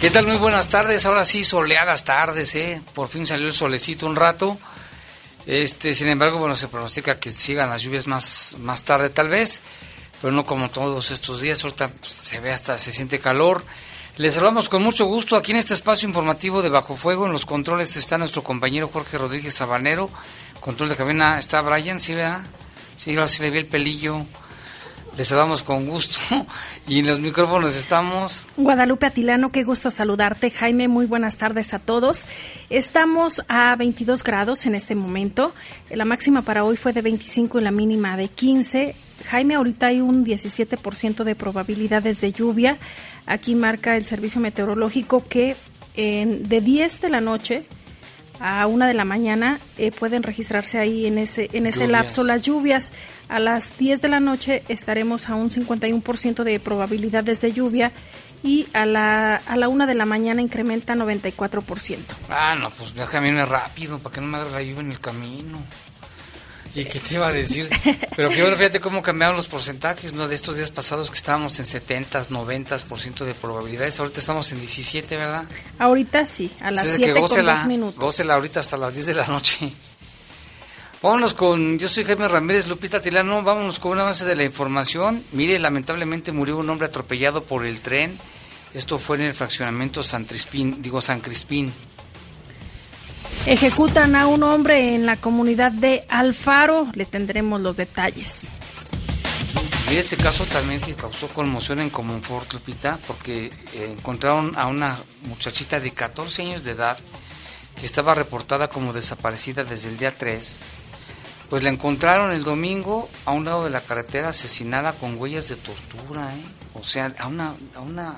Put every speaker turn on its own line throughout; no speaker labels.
¿Qué tal? Muy buenas tardes. Ahora sí, soleadas tardes, ¿eh? Por fin salió el solecito un rato. Este, sin embargo, bueno, se pronostica que sigan las lluvias más, más tarde tal vez, pero no como todos estos días. Ahorita pues, se ve hasta, se siente calor. Les saludamos con mucho gusto aquí en este espacio informativo de Bajo Fuego. En los controles está nuestro compañero Jorge Rodríguez Sabanero. Control de cabina está Brian, ¿sí vea? Sí, ahora sí le vi el pelillo. Les saludamos con gusto. Y en los micrófonos estamos.
Guadalupe Atilano, qué gusto saludarte. Jaime, muy buenas tardes a todos. Estamos a 22 grados en este momento. La máxima para hoy fue de 25 y la mínima de 15. Jaime, ahorita hay un 17% de probabilidades de lluvia. Aquí marca el servicio meteorológico que en, de 10 de la noche a 1 de la mañana eh, pueden registrarse ahí en ese, en ese lapso las lluvias. A las 10 de la noche estaremos a un 51% de probabilidades de lluvia y a la, a la 1 de la mañana incrementa 94%.
Ah, no, pues déjame rápido para que no me haga la lluvia en el camino. ¿Y qué te iba a decir? Pero que bueno, fíjate cómo cambiaron los porcentajes, ¿no? De estos días pasados que estábamos en 70, 90% de probabilidades, ahorita estamos en 17, ¿verdad?
Ahorita sí, a las 7 con 2 minutos.
Gócela ahorita hasta las 10 de la noche. Vámonos con, yo soy Jaime Ramírez, Lupita Tilano, vámonos con una base de la información. Mire, lamentablemente murió un hombre atropellado por el tren. Esto fue en el fraccionamiento San Crispín, digo San Crispín.
Ejecutan a un hombre en la comunidad de Alfaro, le tendremos los detalles.
Y este caso también causó conmoción en Comunfort, Lupita, porque eh, encontraron a una muchachita de 14 años de edad que estaba reportada como desaparecida desde el día 3 pues la encontraron el domingo a un lado de la carretera asesinada con huellas de tortura, ¿eh? O sea, a una, a una...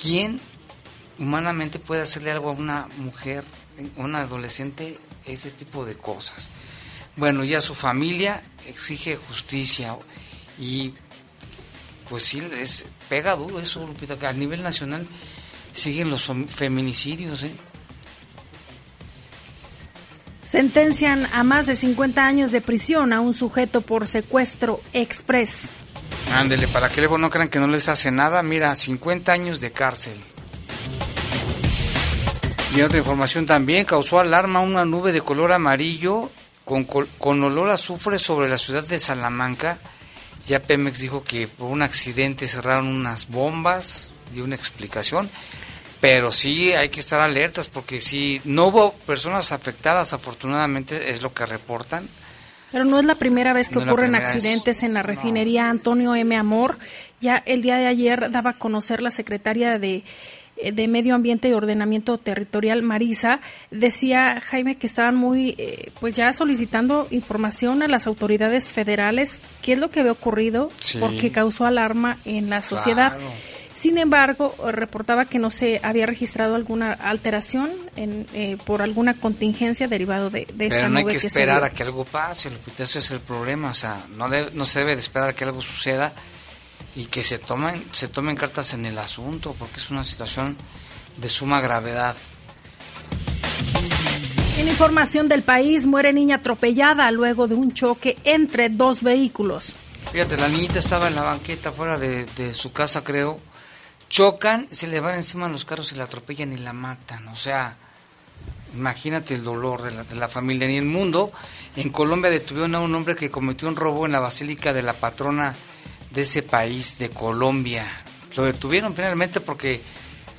¿Quién humanamente puede hacerle algo a una mujer, a una adolescente, ese tipo de cosas? Bueno, ya su familia exige justicia y pues sí, es, pega duro eso, Lupita, que a nivel nacional siguen los feminicidios, ¿eh?
Sentencian a más de 50 años de prisión a un sujeto por secuestro express.
Ándele, para que luego no crean que no les hace nada, mira, 50 años de cárcel. Y otra información también, causó alarma una nube de color amarillo con, con olor a azufre sobre la ciudad de Salamanca. Ya Pemex dijo que por un accidente cerraron unas bombas, dio una explicación. Pero sí hay que estar alertas porque si no hubo personas afectadas, afortunadamente es lo que reportan.
Pero no es la primera vez que ocurren accidentes en la refinería Antonio M. Amor. Ya el día de ayer daba a conocer la secretaria de, de Medio Ambiente y Ordenamiento Territorial, Marisa, decía Jaime que estaban muy, eh, pues ya solicitando información a las autoridades federales, qué es lo que había ocurrido, porque causó alarma en la sociedad. Sin embargo, reportaba que no se había registrado alguna alteración en, eh, por alguna contingencia derivado de, de
Pero no hay que, esperar a que algo pase, Eso es el problema. O sea, no, no se debe de esperar a que algo suceda y que se tomen, se tomen cartas en el asunto, porque es una situación de suma gravedad.
En información del país, muere niña atropellada luego de un choque entre dos vehículos.
Fíjate, la niñita estaba en la banqueta fuera de, de su casa, creo, chocan, se le van encima los carros y la atropellan y la matan. O sea, imagínate el dolor de la, de la familia. En el mundo, en Colombia detuvieron a un hombre que cometió un robo en la basílica de la patrona de ese país, de Colombia. Lo detuvieron finalmente porque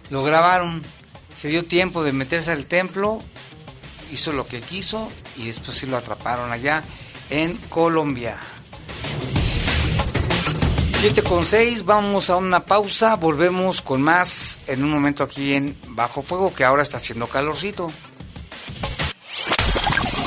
lo grabaron. Se dio tiempo de meterse al templo hizo lo que quiso y después sí lo atraparon allá en Colombia. 7 con 6, vamos a una pausa, volvemos con más en un momento aquí en Bajo Fuego, que ahora está haciendo calorcito.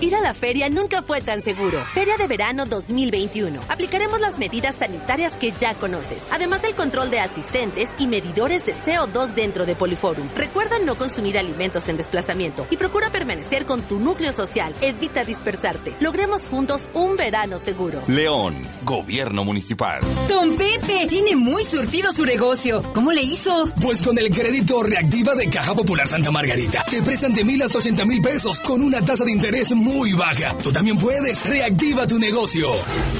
Ir a la feria nunca fue tan seguro. Feria de verano 2021. Aplicaremos las medidas sanitarias que ya conoces, además del control de asistentes y medidores de CO2 dentro de Poliforum. Recuerda no consumir alimentos en desplazamiento y procura permanecer con tu núcleo social. Evita dispersarte. Logremos juntos un verano seguro.
León, Gobierno Municipal.
Don Pepe tiene muy surtido su negocio. ¿Cómo le hizo?
Pues con el crédito reactiva de Caja Popular Santa Margarita. Te prestan de mil hasta ochenta mil pesos con una tasa de interés muy baja. Tú también puedes. Reactiva tu negocio.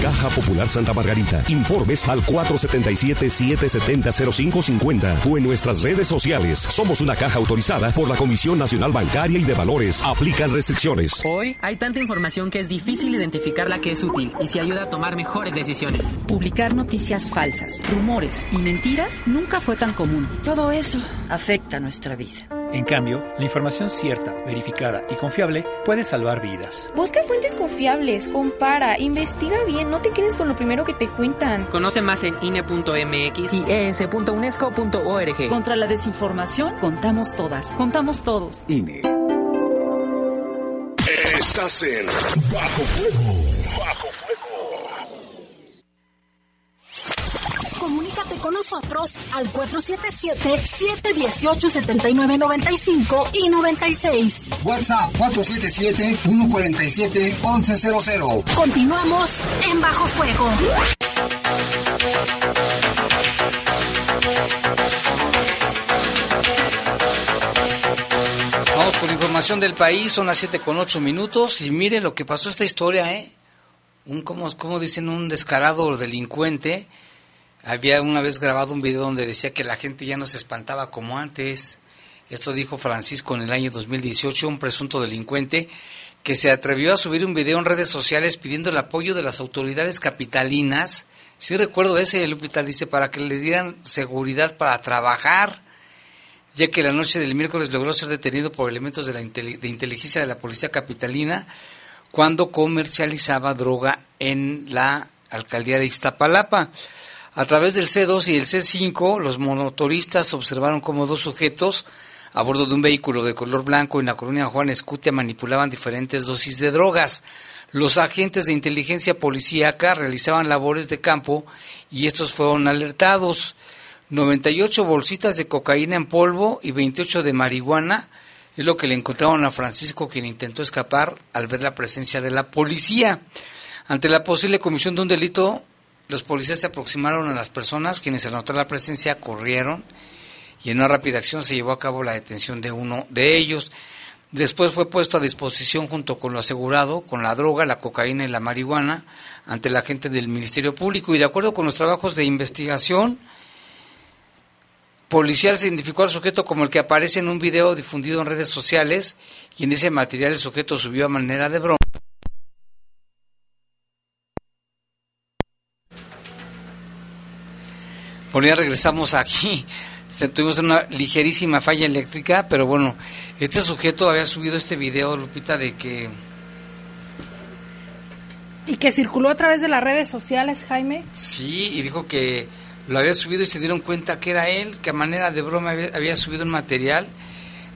Caja Popular Santa Margarita. Informes al 477-770-0550 o en nuestras redes sociales. Somos una caja autorizada por la Comisión Nacional Bancaria y de Valores. Aplican restricciones.
Hoy hay tanta información que es difícil identificar la que es útil y si ayuda a tomar mejores decisiones.
Publicar noticias falsas, rumores y mentiras nunca fue tan común.
Todo eso afecta nuestra vida.
En cambio, la información cierta, verificada y confiable puede salvar vidas.
Busca fuentes confiables, compara, investiga bien, no te quedes con lo primero que te cuentan.
Conoce más en INE.mx
y es.unesco.org. Contra la desinformación, contamos todas, contamos todos.
INE. Estás en Bajo Fuego. Bajo
Comunícate con nosotros al 477-718-7995 y 96.
WhatsApp 477-147-1100.
Continuamos en Bajo Fuego.
Vamos con información del país, son las 7 con 8 minutos y miren lo que pasó esta historia, ¿eh? Un, como, como dicen, un descarado delincuente había una vez grabado un video donde decía que la gente ya no se espantaba como antes. Esto dijo Francisco en el año 2018, un presunto delincuente que se atrevió a subir un video en redes sociales pidiendo el apoyo de las autoridades capitalinas. Sí recuerdo ese, Lupita dice, para que le dieran seguridad para trabajar, ya que la noche del miércoles logró ser detenido por elementos de, la de inteligencia de la policía capitalina cuando comercializaba droga en la alcaldía de Iztapalapa. A través del C2 y el C5, los motoristas observaron cómo dos sujetos a bordo de un vehículo de color blanco en la colonia Juan Escutia manipulaban diferentes dosis de drogas. Los agentes de inteligencia policíaca realizaban labores de campo y estos fueron alertados. 98 bolsitas de cocaína en polvo y 28 de marihuana es lo que le encontraron a Francisco, quien intentó escapar al ver la presencia de la policía. Ante la posible comisión de un delito, los policías se aproximaron a las personas, quienes al notar la presencia corrieron y en una rápida acción se llevó a cabo la detención de uno de ellos. Después fue puesto a disposición junto con lo asegurado, con la droga, la cocaína y la marihuana, ante la gente del Ministerio Público y de acuerdo con los trabajos de investigación policial se identificó al sujeto como el que aparece en un video difundido en redes sociales y en ese material el sujeto subió a manera de broma Por ya regresamos aquí. Tuvimos una ligerísima falla eléctrica, pero bueno, este sujeto había subido este video, Lupita, de que...
¿Y que circuló a través de las redes sociales, Jaime?
Sí, y dijo que lo había subido y se dieron cuenta que era él, que a manera de broma había, subido un material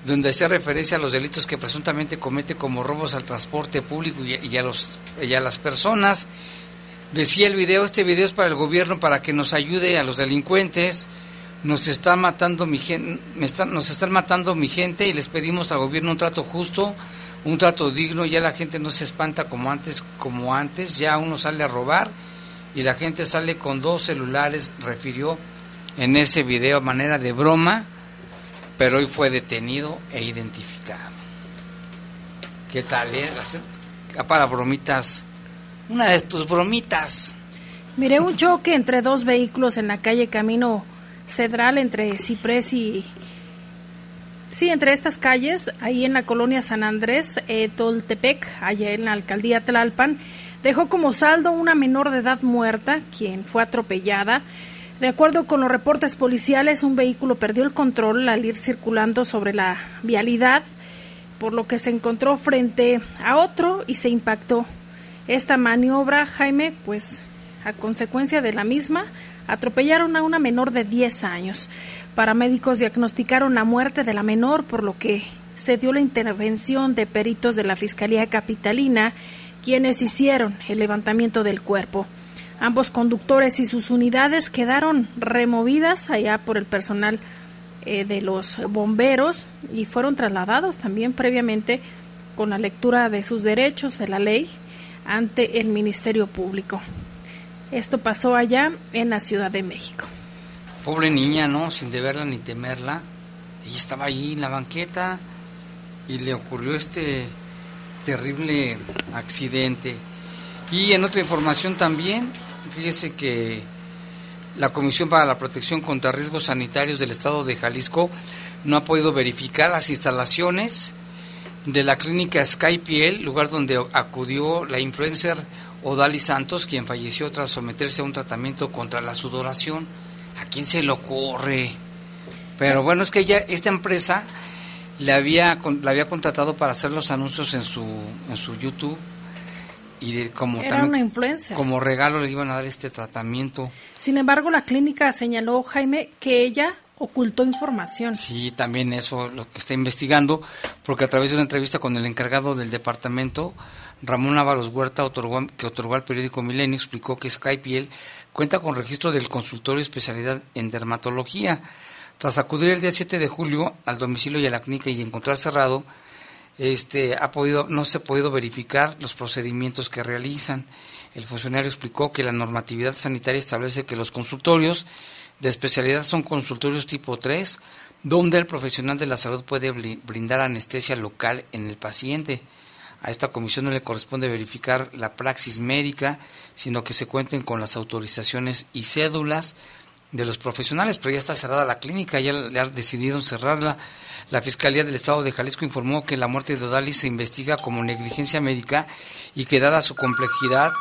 donde hacía referencia a los delitos que presuntamente comete como robos al transporte público y, a, los, y a las personas Decía el video, este video es para el gobierno para que nos ayude a los delincuentes. Nos están matando mi gente, nos están matando mi gente y les pedimos al gobierno un trato justo, un trato digno. Ya la gente no se espanta como antes, como antes. Ya uno sale a robar y la gente sale con dos celulares, refirió en ese video a manera de broma, pero hoy fue detenido e identificado. ¿Qué tal? Eh? Para bromitas una de tus bromitas.
Miré un choque entre dos vehículos en la calle Camino Cedral entre Ciprés y Sí, entre estas calles, ahí en la colonia San Andrés, eh, Toltepec, allá en la alcaldía Tlalpan, dejó como saldo una menor de edad muerta, quien fue atropellada. De acuerdo con los reportes policiales, un vehículo perdió el control al ir circulando sobre la vialidad, por lo que se encontró frente a otro y se impactó. Esta maniobra, Jaime, pues a consecuencia de la misma, atropellaron a una menor de 10 años. Paramédicos diagnosticaron la muerte de la menor, por lo que se dio la intervención de peritos de la Fiscalía Capitalina, quienes hicieron el levantamiento del cuerpo. Ambos conductores y sus unidades quedaron removidas allá por el personal eh, de los bomberos y fueron trasladados también previamente con la lectura de sus derechos de la ley ante el Ministerio Público. Esto pasó allá en la Ciudad de México.
Pobre niña, ¿no? Sin deberla ni temerla. Ella estaba ahí en la banqueta y le ocurrió este terrible accidente. Y en otra información también, fíjese que la Comisión para la Protección contra Riesgos Sanitarios del Estado de Jalisco no ha podido verificar las instalaciones de la clínica Skypiel, lugar donde acudió la influencer Odali Santos, quien falleció tras someterse a un tratamiento contra la sudoración. ¿A quién se le ocurre? Pero bueno, es que ella, esta empresa le había, la había contratado para hacer los anuncios en su, en su YouTube y como
Era una influencia.
como regalo le iban a dar este tratamiento.
Sin embargo, la clínica señaló Jaime que ella ocultó información.
Sí, también eso lo que está investigando, porque a través de una entrevista con el encargado del departamento, Ramón Ábalos Huerta, otorgó, que otorgó al periódico Milenio, explicó que Skypiel cuenta con registro del consultorio especialidad en dermatología. Tras acudir el día 7 de julio al domicilio y a la clínica y encontrar cerrado, este, ha podido, no se ha podido verificar los procedimientos que realizan. El funcionario explicó que la normatividad sanitaria establece que los consultorios de especialidad son consultorios tipo 3, donde el profesional de la salud puede brindar anestesia local en el paciente. A esta comisión no le corresponde verificar la praxis médica, sino que se cuenten con las autorizaciones y cédulas de los profesionales, pero ya está cerrada la clínica, ya le han decidido cerrarla. La Fiscalía del Estado de Jalisco informó que la muerte de Odali se investiga como negligencia médica y que dada su complejidad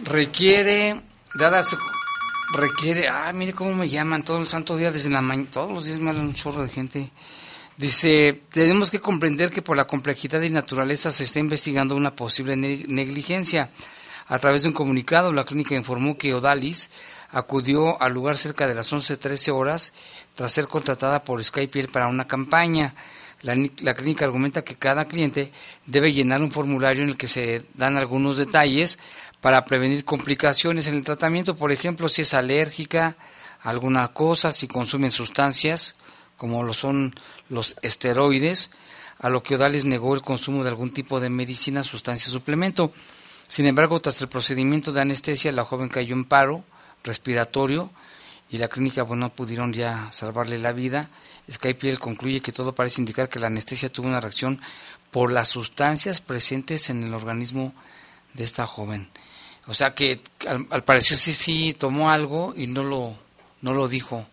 requiere, dada requiere, ah, mire cómo me llaman todo el santo día desde la mañana, todos los días me hablan un chorro de gente. Dice, tenemos que comprender que por la complejidad y naturaleza se está investigando una posible negligencia. A través de un comunicado, la clínica informó que Odalis acudió al lugar cerca de las 11.13 horas tras ser contratada por Skype para una campaña. La, la, clínica argumenta que cada cliente debe llenar un formulario en el que se dan algunos detalles para prevenir complicaciones en el tratamiento, por ejemplo, si es alérgica a alguna cosa, si consumen sustancias como lo son los esteroides, a lo que Odales negó el consumo de algún tipo de medicina, sustancia, suplemento. Sin embargo, tras el procedimiento de anestesia, la joven cayó en paro respiratorio y la clínica bueno, no pudieron ya salvarle la vida. Skypiel concluye que todo parece indicar que la anestesia tuvo una reacción por las sustancias presentes en el organismo de esta joven. O sea que al, parecer sí sí tomó algo y no lo no lo dijo.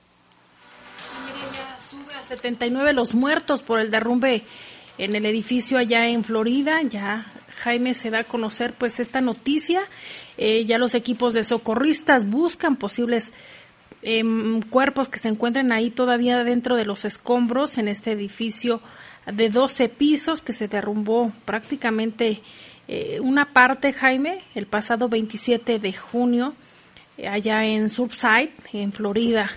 Sube a 79 los muertos por el derrumbe en el edificio allá en Florida. Ya Jaime se da a conocer pues esta noticia. Eh, ya los equipos de socorristas buscan posibles em, cuerpos que se encuentren ahí todavía dentro de los escombros en este edificio de 12 pisos que se derrumbó prácticamente eh, una parte, Jaime, el pasado 27 de junio, eh, allá en Surfside, en Florida.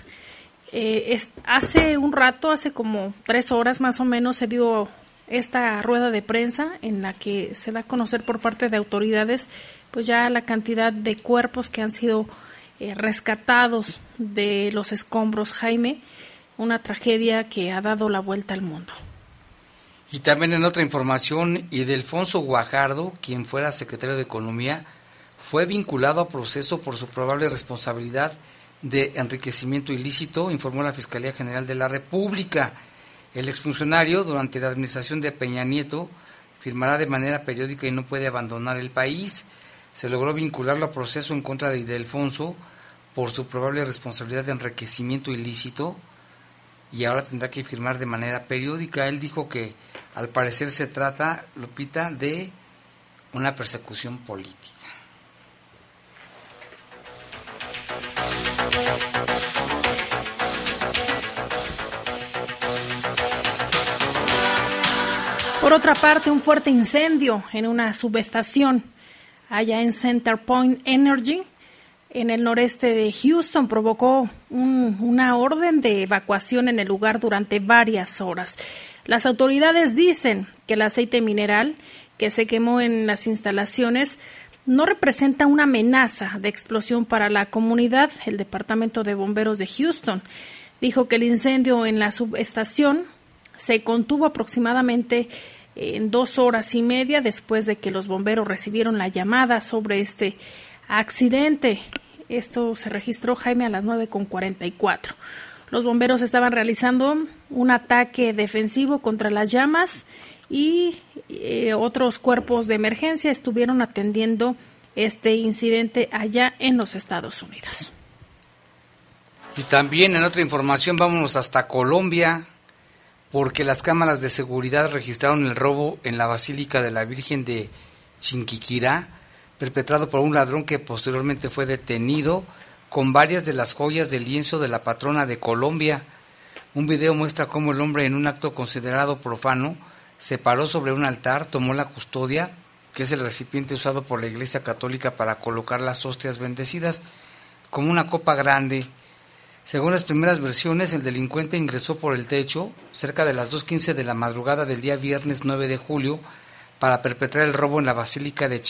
Eh, hace un rato, hace como tres horas más o menos, se dio esta rueda de prensa en la que se da a conocer por parte de autoridades pues ya la cantidad de cuerpos que han sido rescatados de los escombros Jaime una tragedia que ha dado la vuelta al mundo
y también en otra información, Idelfonso Guajardo, quien fuera secretario de Economía, fue vinculado a proceso por su probable responsabilidad de enriquecimiento ilícito, informó la Fiscalía General de la República. El exfuncionario, durante la administración de Peña Nieto, firmará de manera periódica y no puede abandonar el país. Se logró vincularlo a proceso en contra de Idelfonso por su probable responsabilidad de enriquecimiento ilícito y ahora tendrá que firmar de manera periódica. Él dijo que al parecer se trata, Lupita, de una persecución política.
Por otra parte, un fuerte incendio en una subestación allá en Center Point Energy, en el noreste de Houston, provocó una orden de evacuación en el lugar durante varias horas. Las autoridades dicen que el aceite mineral que se quemó en las instalaciones no representa una amenaza de explosión para la comunidad. El Departamento de Bomberos de Houston dijo que el incendio en la subestación se contuvo aproximadamente en dos horas y media después de que los bomberos recibieron la llamada sobre este accidente. Esto se registró, Jaime, a las 9.44. Los bomberos estaban realizando un ataque defensivo contra las llamas y eh, otros cuerpos de emergencia estuvieron atendiendo este incidente allá en los Estados Unidos.
Y también en otra información vámonos hasta Colombia porque las cámaras de seguridad registraron el robo en la Basílica de la Virgen de Chinquiquirá, perpetrado por un ladrón que posteriormente fue detenido con varias de las joyas del lienzo de la patrona de Colombia. Un video muestra cómo el hombre en un acto considerado profano se paró sobre un altar, tomó la custodia, que es el recipiente usado por la Iglesia Católica para colocar las hostias bendecidas, como una copa grande, según las primeras versiones, el delincuente ingresó por el techo cerca de las 2.15 de la madrugada del día viernes 9 de julio para perpetrar el robo en la Basílica de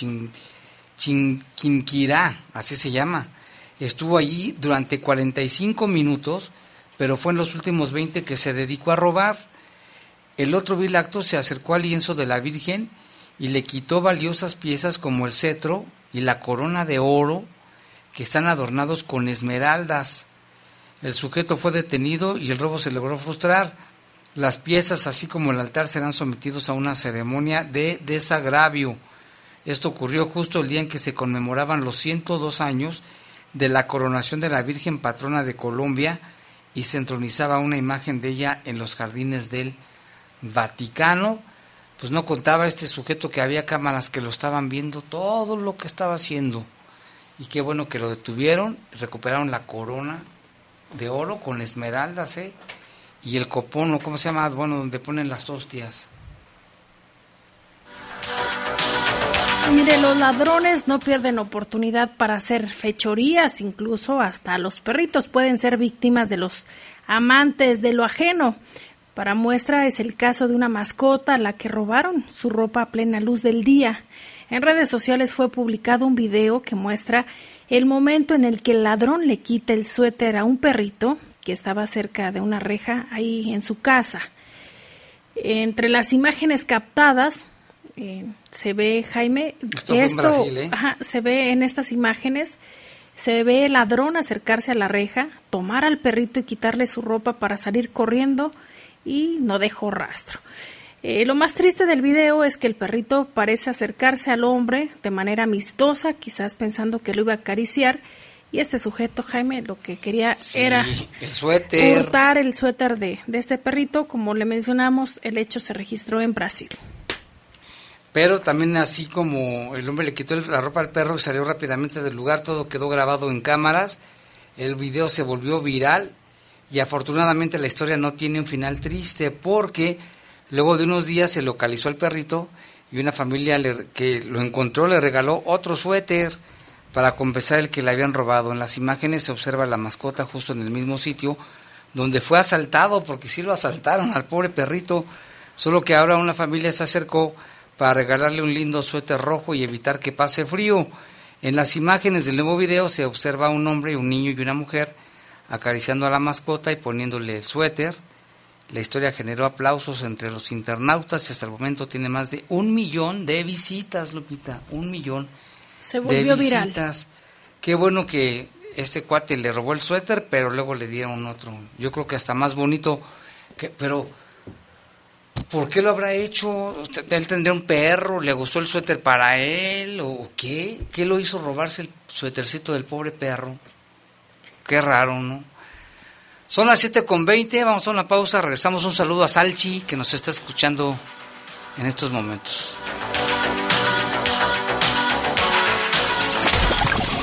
Chinquirá, así se llama. Estuvo allí durante 45 minutos, pero fue en los últimos 20 que se dedicó a robar. El otro vil acto se acercó al lienzo de la Virgen y le quitó valiosas piezas como el cetro y la corona de oro que están adornados con esmeraldas. El sujeto fue detenido y el robo se logró frustrar. Las piezas, así como el altar, serán sometidos a una ceremonia de desagravio. Esto ocurrió justo el día en que se conmemoraban los 102 años de la coronación de la Virgen Patrona de Colombia y se entronizaba una imagen de ella en los jardines del Vaticano. Pues no contaba este sujeto que había cámaras que lo estaban viendo todo lo que estaba haciendo. Y qué bueno que lo detuvieron, recuperaron la corona de oro con esmeraldas, ¿eh? Y el copón, ¿cómo se llama? Bueno, donde ponen las hostias.
Mire, los ladrones no pierden oportunidad para hacer fechorías, incluso hasta los perritos pueden ser víctimas de los amantes de lo ajeno. Para muestra es el caso de una mascota a la que robaron su ropa a plena luz del día. En redes sociales fue publicado un video que muestra el momento en el que el ladrón le quita el suéter a un perrito que estaba cerca de una reja ahí en su casa. Entre las imágenes captadas eh, se ve Jaime
esto, esto ¿eh?
se ve en estas imágenes se ve el ladrón acercarse a la reja, tomar al perrito y quitarle su ropa para salir corriendo y no dejó rastro. Eh, lo más triste del video es que el perrito parece acercarse al hombre de manera amistosa, quizás pensando que lo iba a acariciar, y este sujeto, Jaime, lo que quería era
el suéter.
cortar el suéter de, de este perrito. Como le mencionamos, el hecho se registró en Brasil.
Pero también así como el hombre le quitó la ropa al perro y salió rápidamente del lugar, todo quedó grabado en cámaras, el video se volvió viral y afortunadamente la historia no tiene un final triste porque Luego de unos días se localizó al perrito y una familia que lo encontró le regaló otro suéter para compensar el que le habían robado. En las imágenes se observa la mascota justo en el mismo sitio donde fue asaltado, porque sí lo asaltaron al pobre perrito, solo que ahora una familia se acercó para regalarle un lindo suéter rojo y evitar que pase frío. En las imágenes del nuevo video se observa un hombre, un niño y una mujer acariciando a la mascota y poniéndole el suéter. La historia generó aplausos entre los internautas y hasta el momento tiene más de un millón de visitas, Lupita. Un millón
Se volvió
de visitas. Qué bueno que este cuate le robó el suéter, pero luego le dieron otro. Yo creo que hasta más bonito. Que, pero, ¿por qué lo habrá hecho? ¿Él tendría un perro? ¿Le gustó el suéter para él? ¿O qué? ¿Qué lo hizo robarse el suétercito del pobre perro? Qué raro, ¿no? Son las 7 con 20, vamos a una pausa, regresamos un saludo a Salchi que nos está escuchando en estos momentos.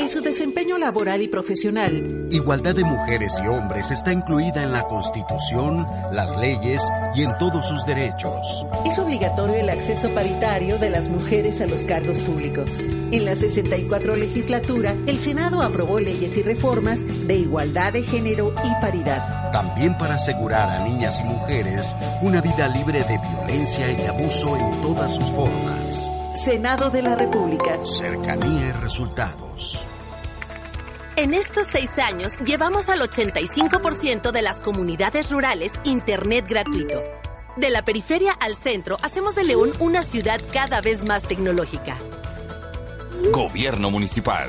en su desempeño laboral y profesional.
Igualdad de mujeres y hombres está incluida en la Constitución, las leyes y en todos sus derechos.
Es obligatorio el acceso paritario de las mujeres a los cargos públicos. En la 64 legislatura, el Senado aprobó leyes y reformas de igualdad de género y paridad.
También para asegurar a niñas y mujeres una vida libre de violencia y de abuso en todas sus formas.
Senado de la República.
Cercanía y resultados.
En estos seis años llevamos al 85% de las comunidades rurales Internet gratuito. De la periferia al centro, hacemos de León una ciudad cada vez más tecnológica.
Gobierno Municipal.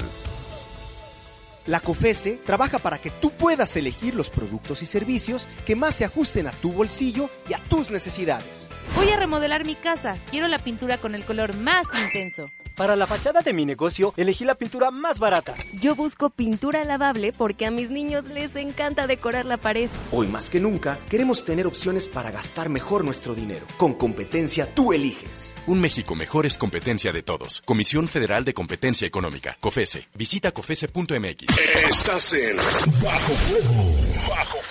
La COFESE trabaja para que tú puedas elegir los productos y servicios que más se ajusten a tu bolsillo y a tus necesidades.
Voy a remodelar mi casa. Quiero la pintura con el color más intenso.
Para la fachada de mi negocio, elegí la pintura más barata.
Yo busco pintura lavable porque a mis niños les encanta decorar la pared.
Hoy más que nunca, queremos tener opciones para gastar mejor nuestro dinero. Con competencia, tú eliges.
Un México mejor es competencia de todos. Comisión Federal de Competencia Económica. COFESE. Visita COFESE.mx.
Estás en Bajo Fuego. Bajo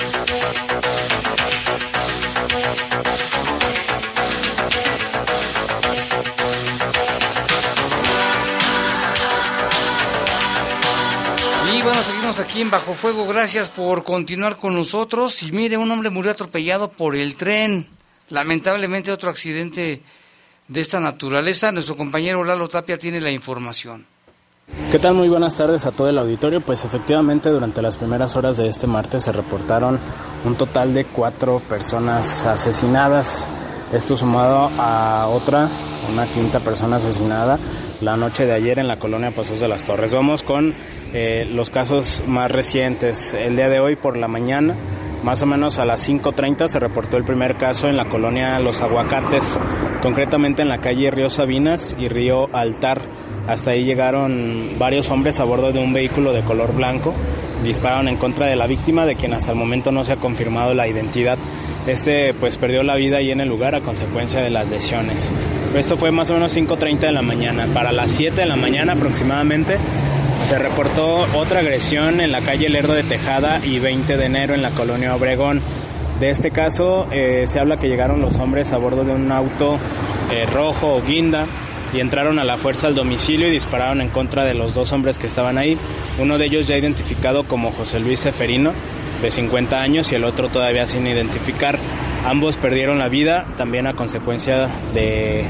Bueno, seguimos aquí en Bajo Fuego. Gracias por continuar con nosotros. Y mire, un hombre murió atropellado por el tren. Lamentablemente otro accidente de esta naturaleza. Nuestro compañero Lalo Tapia tiene la información.
¿Qué tal? Muy buenas tardes a todo el auditorio. Pues efectivamente durante las primeras horas de este martes se reportaron un total de cuatro personas asesinadas. Esto sumado a otra, una quinta persona asesinada la noche de ayer en la colonia Pasos de las Torres. Vamos con eh, los casos más recientes. El día de hoy por la mañana, más o menos a las 5.30, se reportó el primer caso en la colonia Los Aguacates, concretamente en la calle Río Sabinas y Río Altar. Hasta ahí llegaron varios hombres a bordo de un vehículo de color blanco. Dispararon en contra de la víctima, de quien hasta el momento no se ha confirmado la identidad. Este pues perdió la vida ahí en el lugar a consecuencia de las lesiones. Esto fue más o menos 5.30 de la mañana. Para las 7 de la mañana aproximadamente se reportó otra agresión en la calle Lerdo de Tejada y 20 de enero en la colonia Obregón. De este caso eh, se habla que llegaron los hombres a bordo de un auto eh, rojo o guinda y entraron a la fuerza al domicilio y dispararon en contra de los dos hombres que estaban ahí. Uno de ellos ya identificado como José Luis Seferino, de 50 años, y el otro todavía sin identificar. Ambos perdieron la vida también a consecuencia de,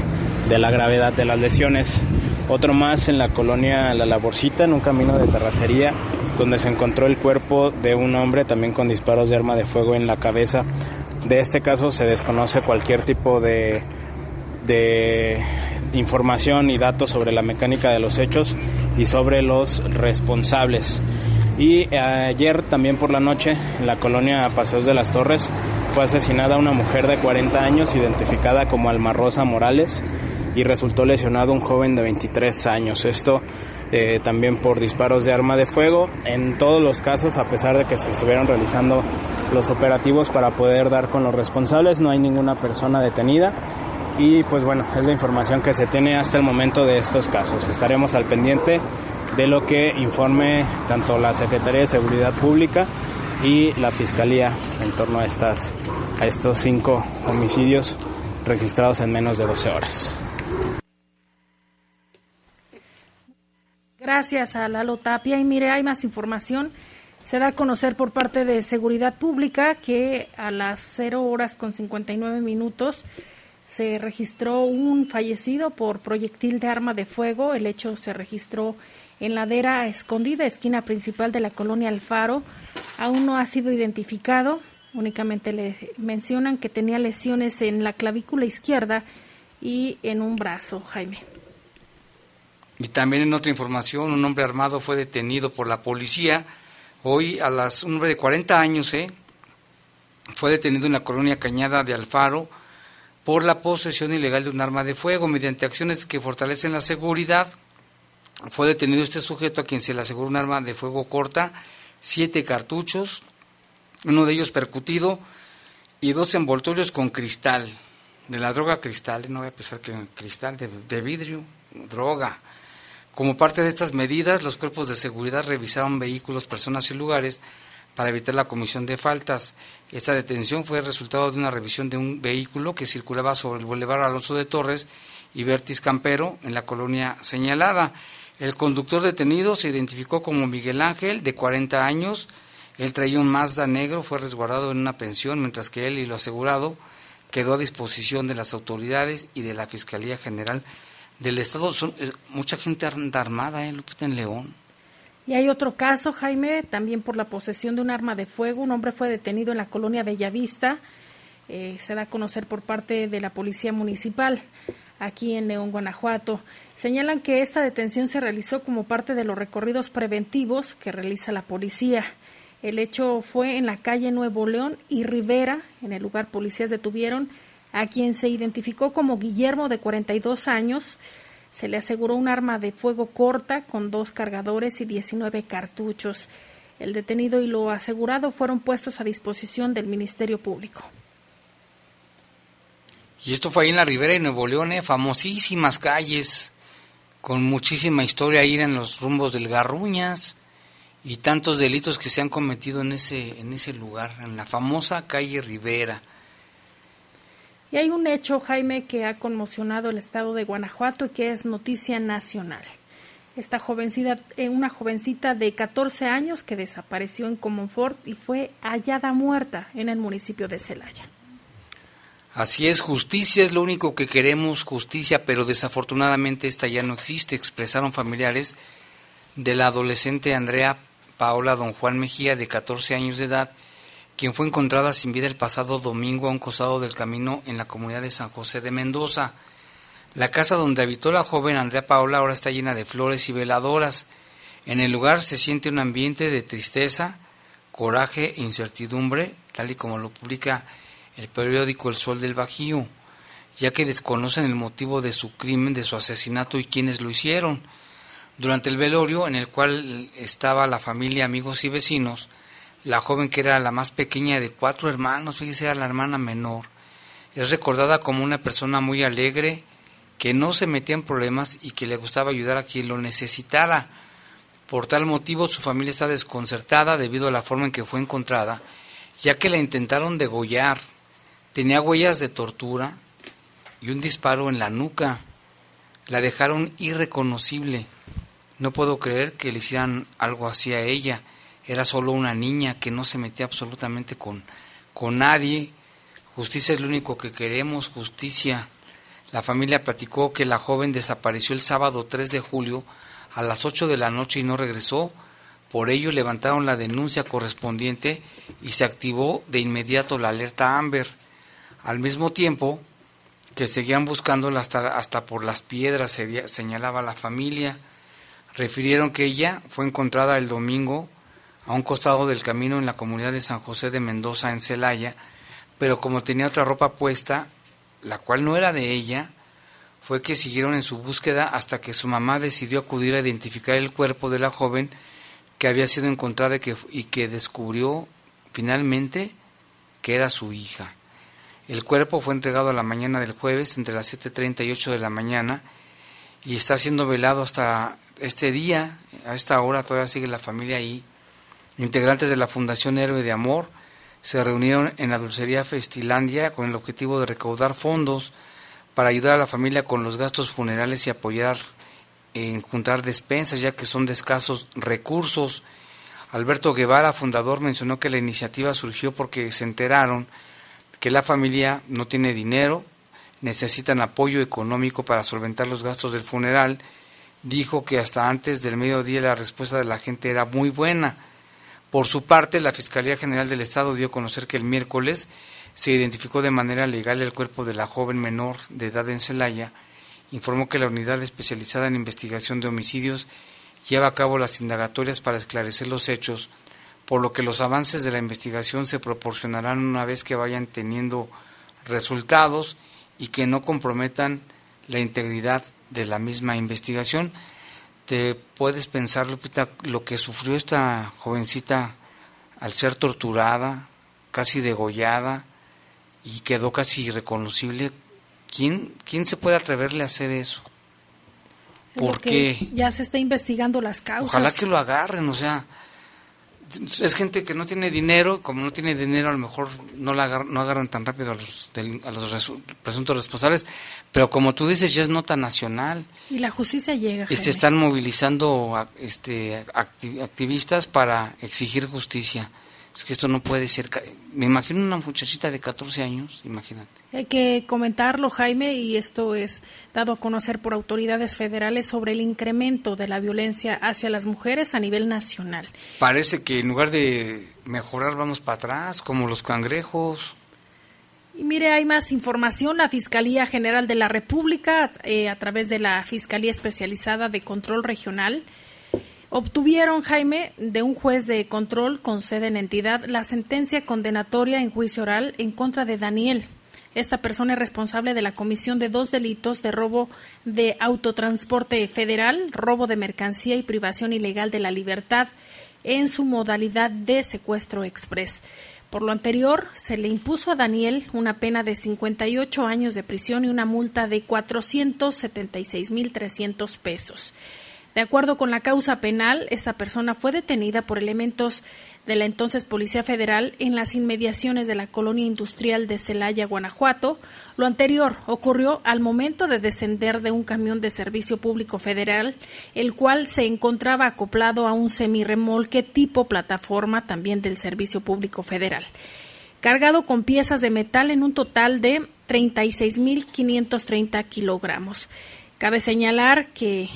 de la gravedad de las lesiones. Otro más en la colonia La Laborcita, en un camino de terracería, donde se encontró el cuerpo de un hombre también con disparos de arma de fuego en la cabeza. De este caso se desconoce cualquier tipo de, de información y datos sobre la mecánica de los hechos y sobre los responsables. Y ayer también por la noche en la colonia Paseos de las Torres fue asesinada una mujer de 40 años identificada como Alma Rosa Morales y resultó lesionado un joven de 23 años. Esto eh, también por disparos de arma de fuego. En todos los casos, a pesar de que se estuvieron realizando los operativos para poder dar con los responsables, no hay ninguna persona detenida. Y pues bueno, es la información que se tiene hasta el momento de estos casos. Estaremos al pendiente de lo que informe tanto la Secretaría de Seguridad Pública y la Fiscalía en torno a, estas, a estos cinco homicidios registrados en menos de 12 horas.
Gracias a Lalo Tapia. Y mire, hay más información. Se da a conocer por parte de Seguridad Pública que a las 0 horas con 59 minutos se registró un fallecido por proyectil de arma de fuego. El hecho se registró en ladera escondida, esquina principal de la colonia Alfaro. Aún no ha sido identificado. Únicamente le mencionan que tenía lesiones en la clavícula izquierda y en un brazo, Jaime.
Y también en otra información, un hombre armado fue detenido por la policía. Hoy a las un hombre de 40 años, ¿eh? fue detenido en la colonia Cañada de Alfaro por la posesión ilegal de un arma de fuego mediante acciones que fortalecen la seguridad. Fue detenido este sujeto a quien se le aseguró un arma de fuego corta, siete cartuchos, uno de ellos percutido y dos envoltorios con cristal, de la droga cristal, no voy a pensar que cristal, de, vidrio, droga. Como parte de estas medidas, los cuerpos de seguridad revisaron vehículos, personas y lugares para evitar la comisión de faltas. Esta detención fue el resultado de una revisión de un vehículo que circulaba sobre el Boulevard Alonso de Torres y Vertis Campero en la colonia señalada. El conductor detenido se identificó como Miguel Ángel, de 40 años. Él traía un Mazda negro, fue resguardado en una pensión, mientras que él y lo asegurado quedó a disposición de las autoridades y de la Fiscalía General del Estado. Son, mucha gente armada, ¿eh, Lupita, en León.
Y hay otro caso, Jaime, también por la posesión de un arma de fuego. Un hombre fue detenido en la colonia Bellavista. Eh, se da a conocer por parte de la Policía Municipal aquí en León, Guanajuato. Señalan que esta detención se realizó como parte de los recorridos preventivos que realiza la policía. El hecho fue en la calle Nuevo León y Rivera. En el lugar policías detuvieron a quien se identificó como Guillermo de 42 años, se le aseguró un arma de fuego corta con dos cargadores y 19 cartuchos. El detenido y lo asegurado fueron puestos a disposición del Ministerio Público.
Y esto fue ahí en la Ribera de Nuevo León, ¿eh? famosísimas calles, con muchísima historia ahí en los rumbos del Garruñas y tantos delitos que se han cometido en ese, en ese lugar, en la famosa calle Rivera.
Y hay un hecho, Jaime, que ha conmocionado el estado de Guanajuato y que es noticia nacional. Esta jovencita, eh, una jovencita de 14 años que desapareció en Comonfort y fue hallada muerta en el municipio de Celaya.
Así es, justicia es lo único que queremos, justicia, pero desafortunadamente esta ya no existe, expresaron familiares de la adolescente Andrea Paola Don Juan Mejía, de 14 años de edad, quien fue encontrada sin vida el pasado domingo a un costado del camino en la comunidad de San José de Mendoza. La casa donde habitó la joven Andrea Paola ahora está llena de flores y veladoras. En el lugar se siente un ambiente de tristeza, coraje e incertidumbre, tal y como lo publica el periódico El Sol del Bajío, ya que desconocen el motivo de su crimen, de su asesinato y quienes lo hicieron. Durante el velorio, en el cual estaba la familia, amigos y vecinos, la joven que era la más pequeña de cuatro hermanos, fíjese, era la hermana menor, es recordada como una persona muy alegre, que no se metía en problemas y que le gustaba ayudar a quien lo necesitara. Por tal motivo su familia está desconcertada debido a la forma en que fue encontrada, ya que la intentaron degollar. Tenía huellas de tortura y un disparo en la nuca. La dejaron irreconocible. No puedo creer que le hicieran algo así a ella. Era solo una niña que no se metía absolutamente con, con nadie. Justicia es lo único que queremos, justicia. La familia platicó que la joven desapareció el sábado 3 de julio a las 8 de la noche y no regresó. Por ello levantaron la denuncia correspondiente y se activó de inmediato la alerta Amber. Al mismo tiempo que seguían buscándola hasta, hasta por las piedras, señalaba la familia. Refirieron que ella fue encontrada el domingo a un costado del camino en la comunidad de San José de Mendoza, en Celaya, pero como tenía otra ropa puesta, la cual no era de ella, fue que siguieron en su búsqueda hasta que su mamá decidió acudir a identificar el cuerpo de la joven que había sido encontrada y que, y que descubrió finalmente que era su hija. El cuerpo fue entregado a la mañana del jueves entre las 7.30 y 8 de la mañana y está siendo velado hasta este día. A esta hora todavía sigue la familia ahí Integrantes de la Fundación Héroe de Amor se reunieron en la dulcería Festilandia con el objetivo de recaudar fondos para ayudar a la familia con los gastos funerales y apoyar en juntar despensas, ya que son de escasos recursos. Alberto Guevara, fundador, mencionó que la iniciativa surgió porque se enteraron que la familia no tiene dinero necesitan apoyo económico para solventar los gastos del funeral. Dijo que hasta antes del mediodía la respuesta de la gente era muy buena. Por su parte, la Fiscalía General del Estado dio a conocer que el miércoles se identificó de manera legal el cuerpo de la joven menor de edad en Celaya. Informó que la unidad especializada en investigación de homicidios lleva a cabo las indagatorias para esclarecer los hechos, por lo que los avances de la investigación se proporcionarán una vez que vayan teniendo resultados y que no comprometan la integridad de la misma investigación. Te puedes pensar, Lupita, lo que sufrió esta jovencita al ser torturada, casi degollada y quedó casi irreconocible. ¿Quién, quién se puede atreverle a hacer eso?
Porque ya se está investigando las causas.
Ojalá que lo agarren, o sea, es gente que no tiene dinero, como no tiene dinero a lo mejor no la agarran, no agarran tan rápido a los, a los presuntos responsables, pero como tú dices ya es nota nacional.
Y la justicia llega.
Y se están movilizando este, activistas para exigir justicia. Es que esto no puede ser. Me imagino una muchachita de 14 años, imagínate.
Hay que comentarlo, Jaime, y esto es dado a conocer por autoridades federales sobre el incremento de la violencia hacia las mujeres a nivel nacional.
Parece que en lugar de mejorar vamos para atrás, como los cangrejos.
Y mire, hay más información. La Fiscalía General de la República, eh, a través de la Fiscalía Especializada de Control Regional, Obtuvieron, Jaime, de un juez de control con sede en entidad, la sentencia condenatoria en juicio oral en contra de Daniel. Esta persona es responsable de la comisión de dos delitos de robo de autotransporte federal, robo de mercancía y privación ilegal de la libertad en su modalidad de secuestro express. Por lo anterior, se le impuso a Daniel una pena de 58 años de prisión y una multa de 476.300 pesos. De acuerdo con la causa penal, esta persona fue detenida por elementos de la entonces Policía Federal en las inmediaciones de la colonia industrial de Celaya, Guanajuato. Lo anterior ocurrió al momento de descender de un camión de servicio público federal, el cual se encontraba acoplado a un semirremolque tipo plataforma también del Servicio Público Federal, cargado con piezas de metal en un total de 36.530 kilogramos. Cabe señalar que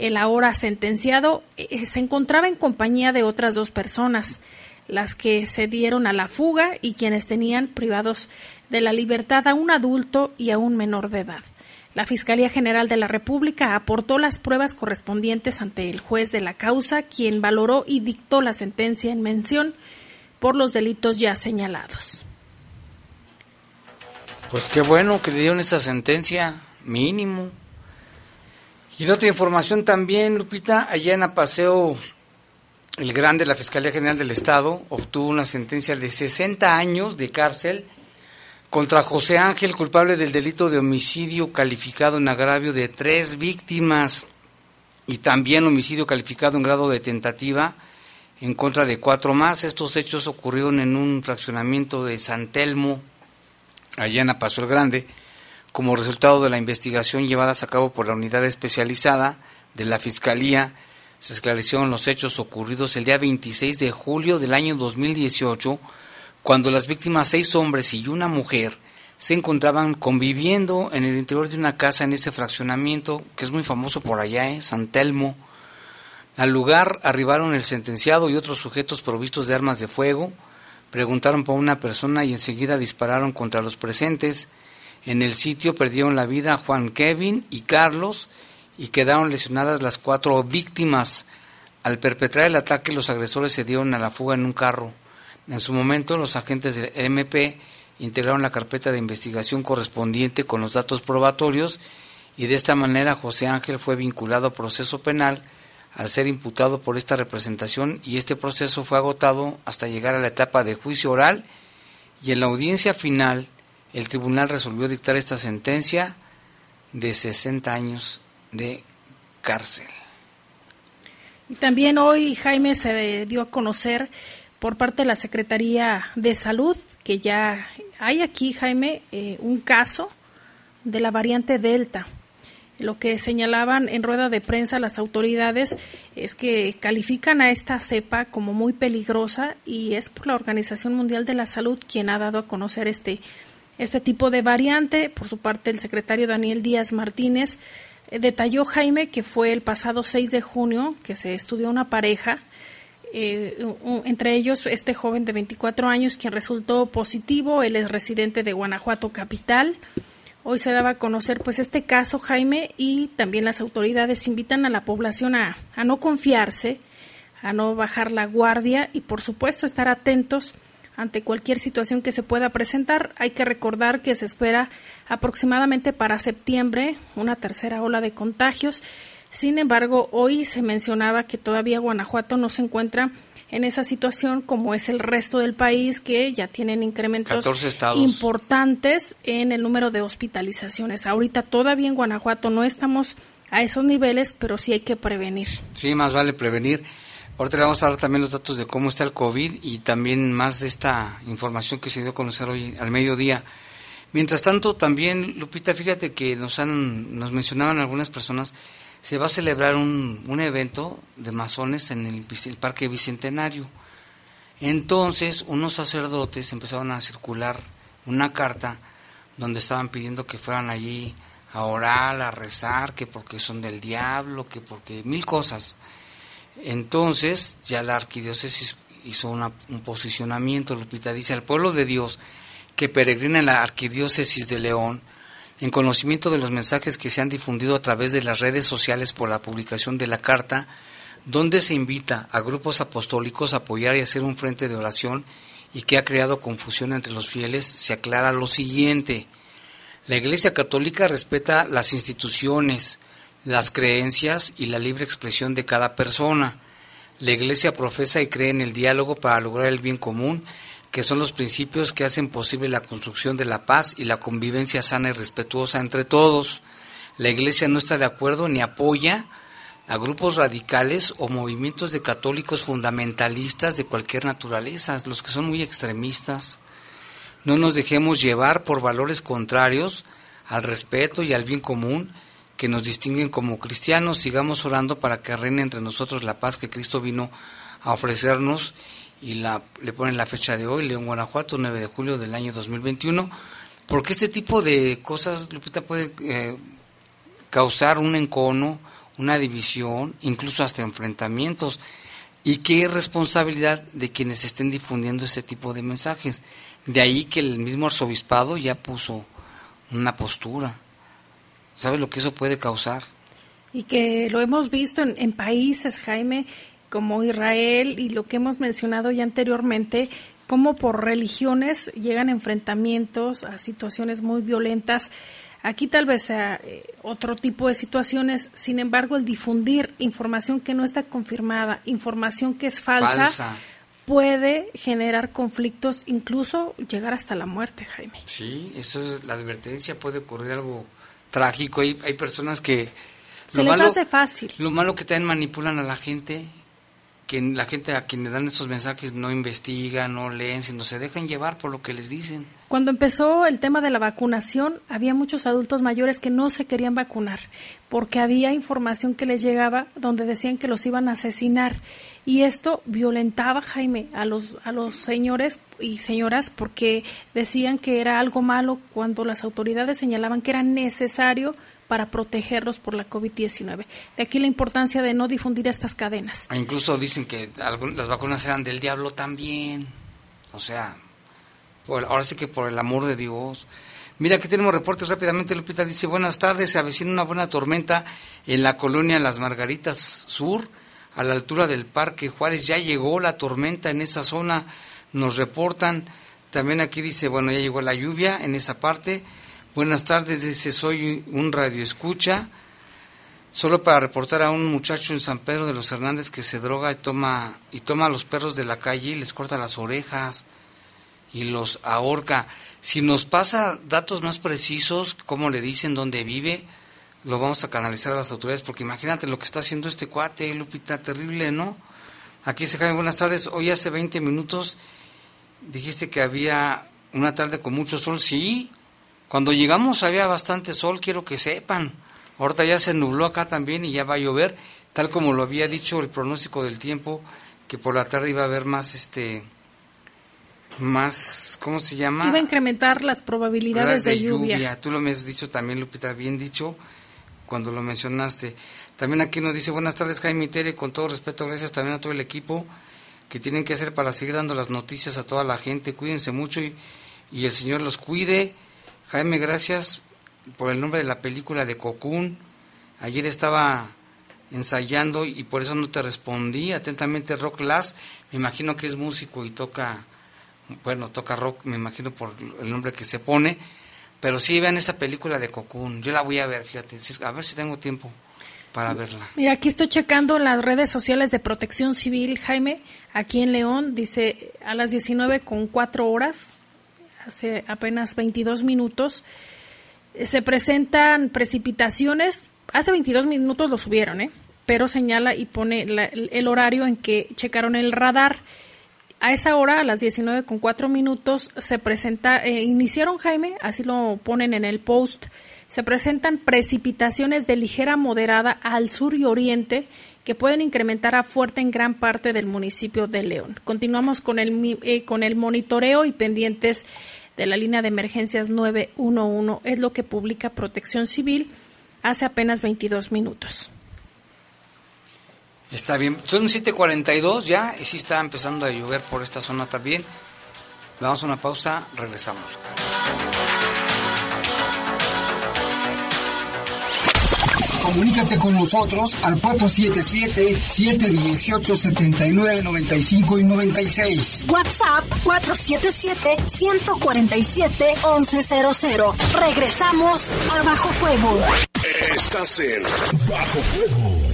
el ahora sentenciado eh, se encontraba en compañía de otras dos personas, las que se dieron a la fuga y quienes tenían privados de la libertad a un adulto y a un menor de edad. La Fiscalía General de la República aportó las pruebas correspondientes ante el juez de la causa, quien valoró y dictó la sentencia en mención por los delitos ya señalados.
Pues qué bueno que le dieron esa sentencia, mínimo. Y en otra información también, Lupita, allá en Apaseo, el grande, la Fiscalía General del Estado, obtuvo una sentencia de 60 años de cárcel contra José Ángel, culpable del delito de homicidio calificado en agravio de tres víctimas y también homicidio calificado en grado de tentativa en contra de cuatro más. Estos hechos ocurrieron en un fraccionamiento de San Telmo, allá en Apaseo el Grande como resultado de la investigación llevada a cabo por la unidad especializada de la Fiscalía, se esclarecieron los hechos ocurridos el día 26 de julio del año 2018, cuando las víctimas, seis hombres y una mujer, se encontraban conviviendo en el interior de una casa en ese fraccionamiento, que es muy famoso por allá, ¿eh? San Telmo. Al lugar arribaron el sentenciado y otros sujetos provistos de armas de fuego, preguntaron por una persona y enseguida dispararon contra los presentes, en el sitio perdieron la vida Juan Kevin y Carlos y quedaron lesionadas las cuatro víctimas. Al perpetrar el ataque, los agresores se dieron a la fuga en un carro. En su momento, los agentes del MP integraron la carpeta de investigación correspondiente con los datos probatorios y de esta manera José Ángel fue vinculado a proceso penal al ser imputado por esta representación y este proceso fue agotado hasta llegar a la etapa de juicio oral y en la audiencia final el tribunal resolvió dictar esta sentencia de 60 años de cárcel.
Y también hoy, Jaime, se dio a conocer por parte de la Secretaría de Salud que ya hay aquí, Jaime, eh, un caso de la variante Delta. Lo que señalaban en rueda de prensa las autoridades es que califican a esta cepa como muy peligrosa y es por la Organización Mundial de la Salud quien ha dado a conocer este este tipo de variante. Por su parte, el secretario Daniel Díaz Martínez eh, detalló, Jaime, que fue el pasado 6 de junio que se estudió una pareja, eh, entre ellos este joven de 24 años quien resultó positivo, él es residente de Guanajuato Capital. Hoy se daba a conocer pues este caso, Jaime, y también las autoridades invitan a la población a, a no confiarse, a no bajar la guardia y por supuesto estar atentos ante cualquier situación que se pueda presentar. Hay que recordar que se espera aproximadamente para septiembre una tercera ola de contagios. Sin embargo, hoy se mencionaba que todavía Guanajuato no se encuentra en esa situación como es el resto del país que ya tienen incrementos importantes en el número de hospitalizaciones. Ahorita todavía en Guanajuato no estamos a esos niveles, pero sí hay que prevenir.
Sí, más vale prevenir. Ahorita le vamos a dar también los datos de cómo está el COVID y también más de esta información que se dio a conocer hoy al mediodía. Mientras tanto, también, Lupita, fíjate que nos han, nos mencionaban algunas personas se va a celebrar un, un evento de masones en el, el, Parque Bicentenario. Entonces, unos sacerdotes empezaron a circular una carta donde estaban pidiendo que fueran allí a orar, a rezar, que porque son del diablo, que porque mil cosas. Entonces, ya la arquidiócesis hizo un posicionamiento, Lupita dice, al pueblo de Dios que peregrina en la arquidiócesis de León, en conocimiento de los mensajes que se han difundido a través de las redes sociales por la publicación de la carta, donde se invita a grupos apostólicos a apoyar y hacer un frente de oración y que ha creado confusión entre los fieles, se aclara lo siguiente. La Iglesia Católica respeta las instituciones, las creencias y la libre expresión de cada persona. La Iglesia profesa y cree en el diálogo para lograr el bien común que son los principios que hacen posible la construcción de la paz y la convivencia sana y respetuosa entre todos. La Iglesia no está de acuerdo ni apoya a grupos radicales o movimientos de católicos fundamentalistas de cualquier naturaleza, los que son muy extremistas. No nos dejemos llevar por valores contrarios al respeto y al bien común que nos distinguen como cristianos. Sigamos orando para que reine entre nosotros la paz que Cristo vino a ofrecernos y la, le ponen la fecha de hoy, León, Guanajuato, 9 de julio del año 2021, porque este tipo de cosas, Lupita, puede eh, causar un encono, una división, incluso hasta enfrentamientos. Y qué responsabilidad de quienes estén difundiendo ese tipo de mensajes. De ahí que el mismo arzobispado ya puso una postura. ¿Sabe lo que eso puede causar?
Y que lo hemos visto en, en países, Jaime, como Israel y lo que hemos mencionado ya anteriormente, cómo por religiones llegan enfrentamientos a situaciones muy violentas. Aquí tal vez sea eh, otro tipo de situaciones, sin embargo, el difundir información que no está confirmada, información que es falsa, puede generar conflictos, incluso llegar hasta la muerte, Jaime.
Sí, eso es la advertencia, puede ocurrir algo trágico. Hay, hay personas que...
Se les hace fácil.
Lo malo que también manipulan a la gente que la gente a quien le dan estos mensajes no investiga, no leen, sino se dejan llevar por lo que les dicen.
Cuando empezó el tema de la vacunación, había muchos adultos mayores que no se querían vacunar porque había información que les llegaba donde decían que los iban a asesinar y esto violentaba Jaime a los a los señores y señoras porque decían que era algo malo cuando las autoridades señalaban que era necesario para protegerlos por la COVID-19. De aquí la importancia de no difundir estas cadenas.
Ah, incluso dicen que las vacunas eran del diablo también. O sea, ahora sí que por el amor de Dios. Mira, aquí tenemos reportes rápidamente. Lupita dice, buenas tardes, se avecina una buena tormenta en la colonia Las Margaritas Sur, a la altura del Parque Juárez. Ya llegó la tormenta en esa zona, nos reportan. También aquí dice, bueno, ya llegó la lluvia en esa parte. Buenas tardes, dice, soy un radio escucha. Solo para reportar a un muchacho en San Pedro de los Hernández que se droga y toma, y toma a los perros de la calle y les corta las orejas y los ahorca. Si nos pasa datos más precisos, cómo le dicen, dónde vive, lo vamos a canalizar a las autoridades, porque imagínate lo que está haciendo este cuate, Lupita, terrible, ¿no? Aquí se cae, buenas tardes. Hoy hace 20 minutos dijiste que había una tarde con mucho sol. Sí, cuando llegamos había bastante sol, quiero que sepan. Ahorita ya se nubló acá también y ya va a llover, tal como lo había dicho el pronóstico del tiempo, que por la tarde iba a haber más este más, ¿cómo se llama?
Iba a incrementar las probabilidades de, lluvia.
Tú lo me has dicho también, Lupita, bien dicho cuando lo mencionaste. También aquí nos dice, buenas tardes Jaime Tere, con todo respeto, gracias también a todo el equipo que tienen que hacer para seguir dando las noticias a toda la gente. Cuídense mucho y, y el Señor los cuide. Jaime, gracias por el nombre de la película de Cocoon. Ayer estaba ensayando y por eso no te respondí. Atentamente, Rock Lass, me imagino que es músico y toca, bueno, toca rock, me imagino por el nombre que se pone. Pero sí, vean esa película de Cocoon. Yo la voy a ver, fíjate, a ver si tengo tiempo para verla.
Mira, aquí estoy checando las redes sociales de Protección Civil, Jaime, aquí en León, dice a las 19 con 4 horas, hace apenas 22 minutos, se presentan precipitaciones, hace 22 minutos lo subieron, ¿eh? pero señala y pone el horario en que checaron el radar. A esa hora, a las 19 con 4 minutos, se presenta, eh, iniciaron Jaime, así lo ponen en el post, se presentan precipitaciones de ligera moderada al sur y oriente que pueden incrementar a fuerte en gran parte del municipio de León. Continuamos con el, eh, con el monitoreo y pendientes de la línea de emergencias 911, es lo que publica Protección Civil hace apenas 22 minutos.
Está bien, son 7:42 ya y sí está empezando a llover por esta zona también. Vamos a una pausa, regresamos.
Comunícate con nosotros al 477-718-7995 y 96.
WhatsApp 477-147-1100. Regresamos a Bajo Fuego.
Estás en Bajo Fuego.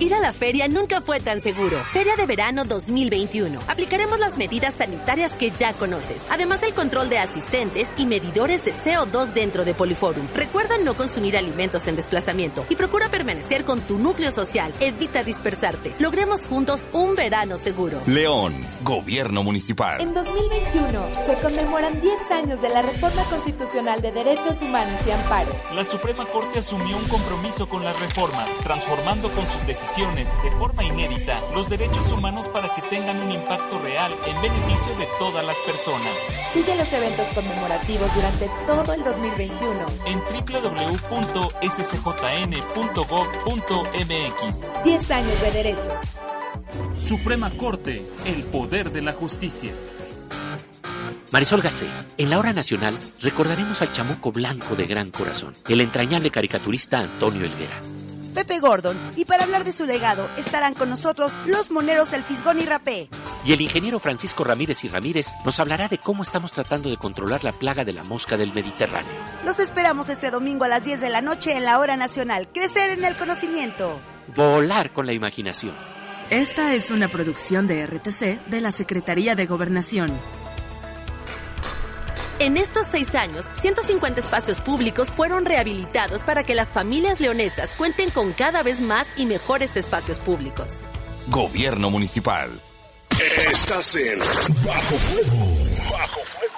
Ir a la feria nunca fue tan seguro. Feria de verano 2021. Aplicaremos las medidas sanitarias que ya conoces, además del control de asistentes y medidores de CO2 dentro de Poliforum. Recuerda no consumir alimentos en desplazamiento y procura permanecer con tu núcleo social. Evita dispersarte. Logremos juntos un verano seguro.
León, Gobierno Municipal.
En 2021 se conmemoran 10 años de la Reforma Constitucional de Derechos Humanos y Amparo.
La Suprema Corte asumió un compromiso con las reformas, transformando con sus decisiones de forma inédita los derechos humanos para que tengan un impacto real en beneficio de todas las personas.
Sigue los eventos conmemorativos durante todo el 2021
en www.scjn.gov.mx.
10 años de derechos.
Suprema Corte, el poder de la justicia.
Marisol Gacé, en la hora nacional recordaremos al chamuco blanco de gran corazón, el entrañable caricaturista Antonio Elguera.
Pepe Gordon. Y para hablar de su legado estarán con nosotros los moneros El Fisgón y Rapé.
Y el ingeniero Francisco Ramírez y Ramírez nos hablará de cómo estamos tratando de controlar la plaga de la mosca del Mediterráneo.
Los esperamos este domingo a las 10 de la noche en la hora nacional. Crecer en el conocimiento.
Volar con la imaginación.
Esta es una producción de RTC de la Secretaría de Gobernación.
En estos seis años, 150 espacios públicos fueron rehabilitados para que las familias leonesas cuenten con cada vez más y mejores espacios públicos.
Gobierno Municipal.
Estás en Bajo Fuego. Bajo
Fuego.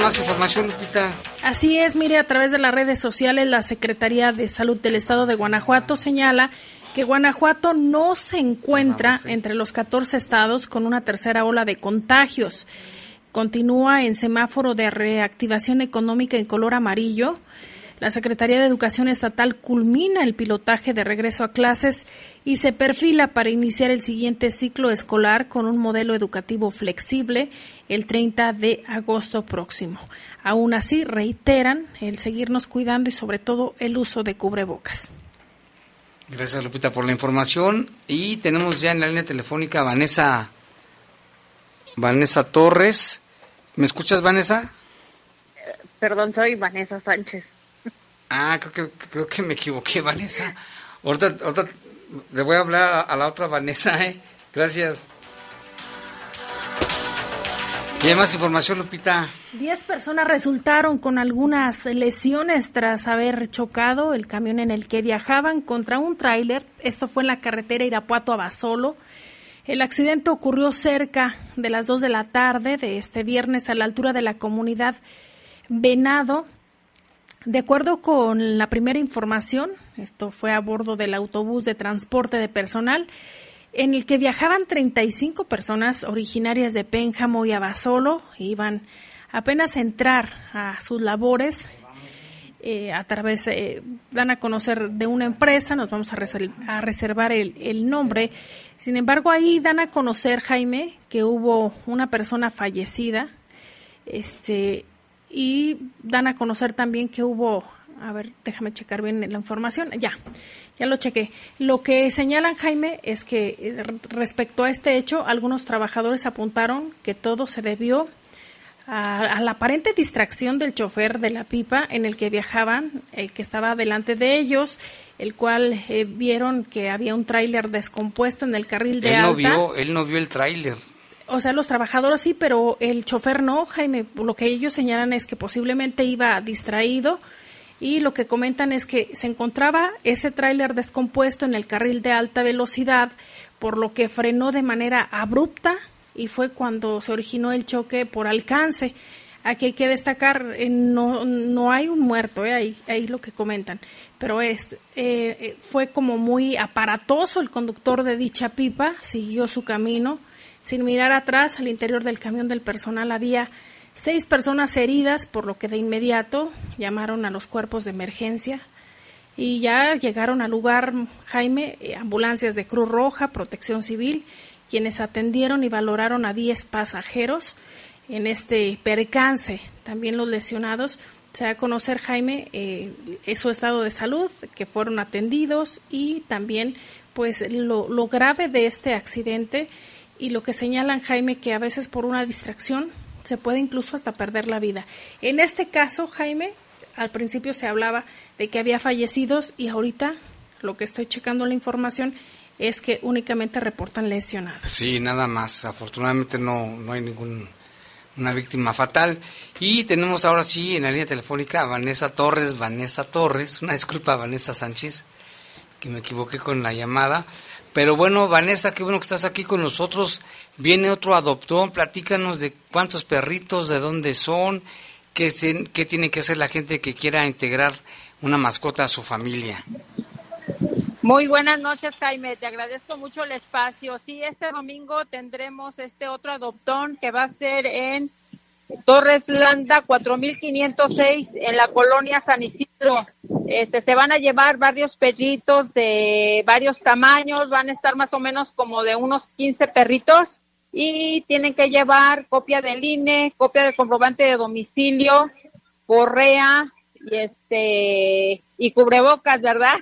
Más información, Lupita?
Así es, mire, a través de las redes sociales, la Secretaría de Salud del Estado de Guanajuato señala que Guanajuato no se encuentra entre los 14 estados con una tercera ola de contagios. Continúa en semáforo de reactivación económica en color amarillo. La Secretaría de Educación Estatal culmina el pilotaje de regreso a clases y se perfila para iniciar el siguiente ciclo escolar con un modelo educativo flexible el 30 de agosto próximo. Aún así, reiteran el seguirnos cuidando y sobre todo el uso de cubrebocas.
Gracias, Lupita, por la información. Y tenemos ya en la línea telefónica a Vanessa, Vanessa Torres. ¿Me escuchas, Vanessa?
Perdón, soy Vanessa Sánchez.
Ah, creo que, creo que me equivoqué, Vanessa. Ahorita, ahorita le voy a hablar a, la otra Vanessa, ¿eh? Gracias. ¿Y hay más información, Lupita?
Diez personas resultaron con algunas lesiones tras haber chocado el camión en el que viajaban contra un tráiler. Esto fue en la carretera Irapuato a Basolo. El accidente ocurrió cerca de las dos de la tarde de este viernes a la altura de la comunidad Venado. De acuerdo con la primera información, esto fue a bordo del autobús de transporte de personal, en el que viajaban 35 personas originarias de Pénjamo y Abasolo, iban apenas a entrar a sus labores. Eh, a través, eh, dan a conocer de una empresa, nos vamos a, a reservar el, el, nombre. Sin embargo, ahí dan a conocer, Jaime, que hubo una persona fallecida, este, y dan a conocer también que hubo, a ver, déjame checar bien la información, ya, ya lo chequé. Lo que señalan, Jaime, es que eh, respecto a este hecho, algunos trabajadores apuntaron que todo se debió a, la aparente distracción del chofer de la pipa en el que viajaban, eh, que estaba delante de ellos, el cual eh, vieron que había un tráiler descompuesto en el carril de
él no. Vio, él no vio el tráiler.
O sea, los trabajadores sí, pero el chofer no, Jaime. Lo que ellos señalan es que posiblemente iba distraído y lo que comentan es que se encontraba ese tráiler descompuesto en el carril de alta velocidad, por lo que frenó de manera abrupta y fue cuando se originó el choque por alcance. Aquí hay que destacar, eh, no, no hay un muerto, eh, ahí, ahí lo que comentan, pero es, eh, fue como muy aparatoso el conductor de dicha pipa, siguió su camino, sin mirar atrás, al interior del camión del personal había seis personas heridas, por lo que de inmediato llamaron a los cuerpos de emergencia y ya llegaron al lugar, Jaime, ambulancias de Cruz Roja, Protección Civil, quienes atendieron y valoraron a 10 pasajeros en este percance. También los lesionados se da a conocer, Jaime, eh, su estado de salud, que fueron atendidos y también pues lo grave de este accidente y lo que señalan, Jaime, que a veces por una distracción se puede incluso hasta perder la vida. En este caso, Jaime, al principio se hablaba de que había fallecidos y ahorita lo que estoy checando la información es que únicamente reportan lesionados.
Sí, nada más. Afortunadamente no, no hay ningún una víctima fatal. Y tenemos ahora sí en la línea telefónica a Vanessa Torres. Vanessa Torres, una disculpa Vanessa Sánchez, que me equivoqué con la llamada. Pero bueno, Vanessa, qué bueno que estás aquí con nosotros. Viene otro adoptón, platícanos de cuántos perritos, de dónde son, qué, se, qué tiene que hacer la gente que quiera integrar una mascota a su familia.
Muy buenas noches, Jaime. Te agradezco mucho el espacio. Sí, este domingo tendremos este otro adoptón que va a ser en Torres Landa 4506 en la colonia San Isidro. Este, se van a llevar varios perritos de varios tamaños, van a estar más o menos como de unos 15 perritos y tienen que llevar copia del INE, copia del comprobante de domicilio, correa y este y cubrebocas, ¿verdad?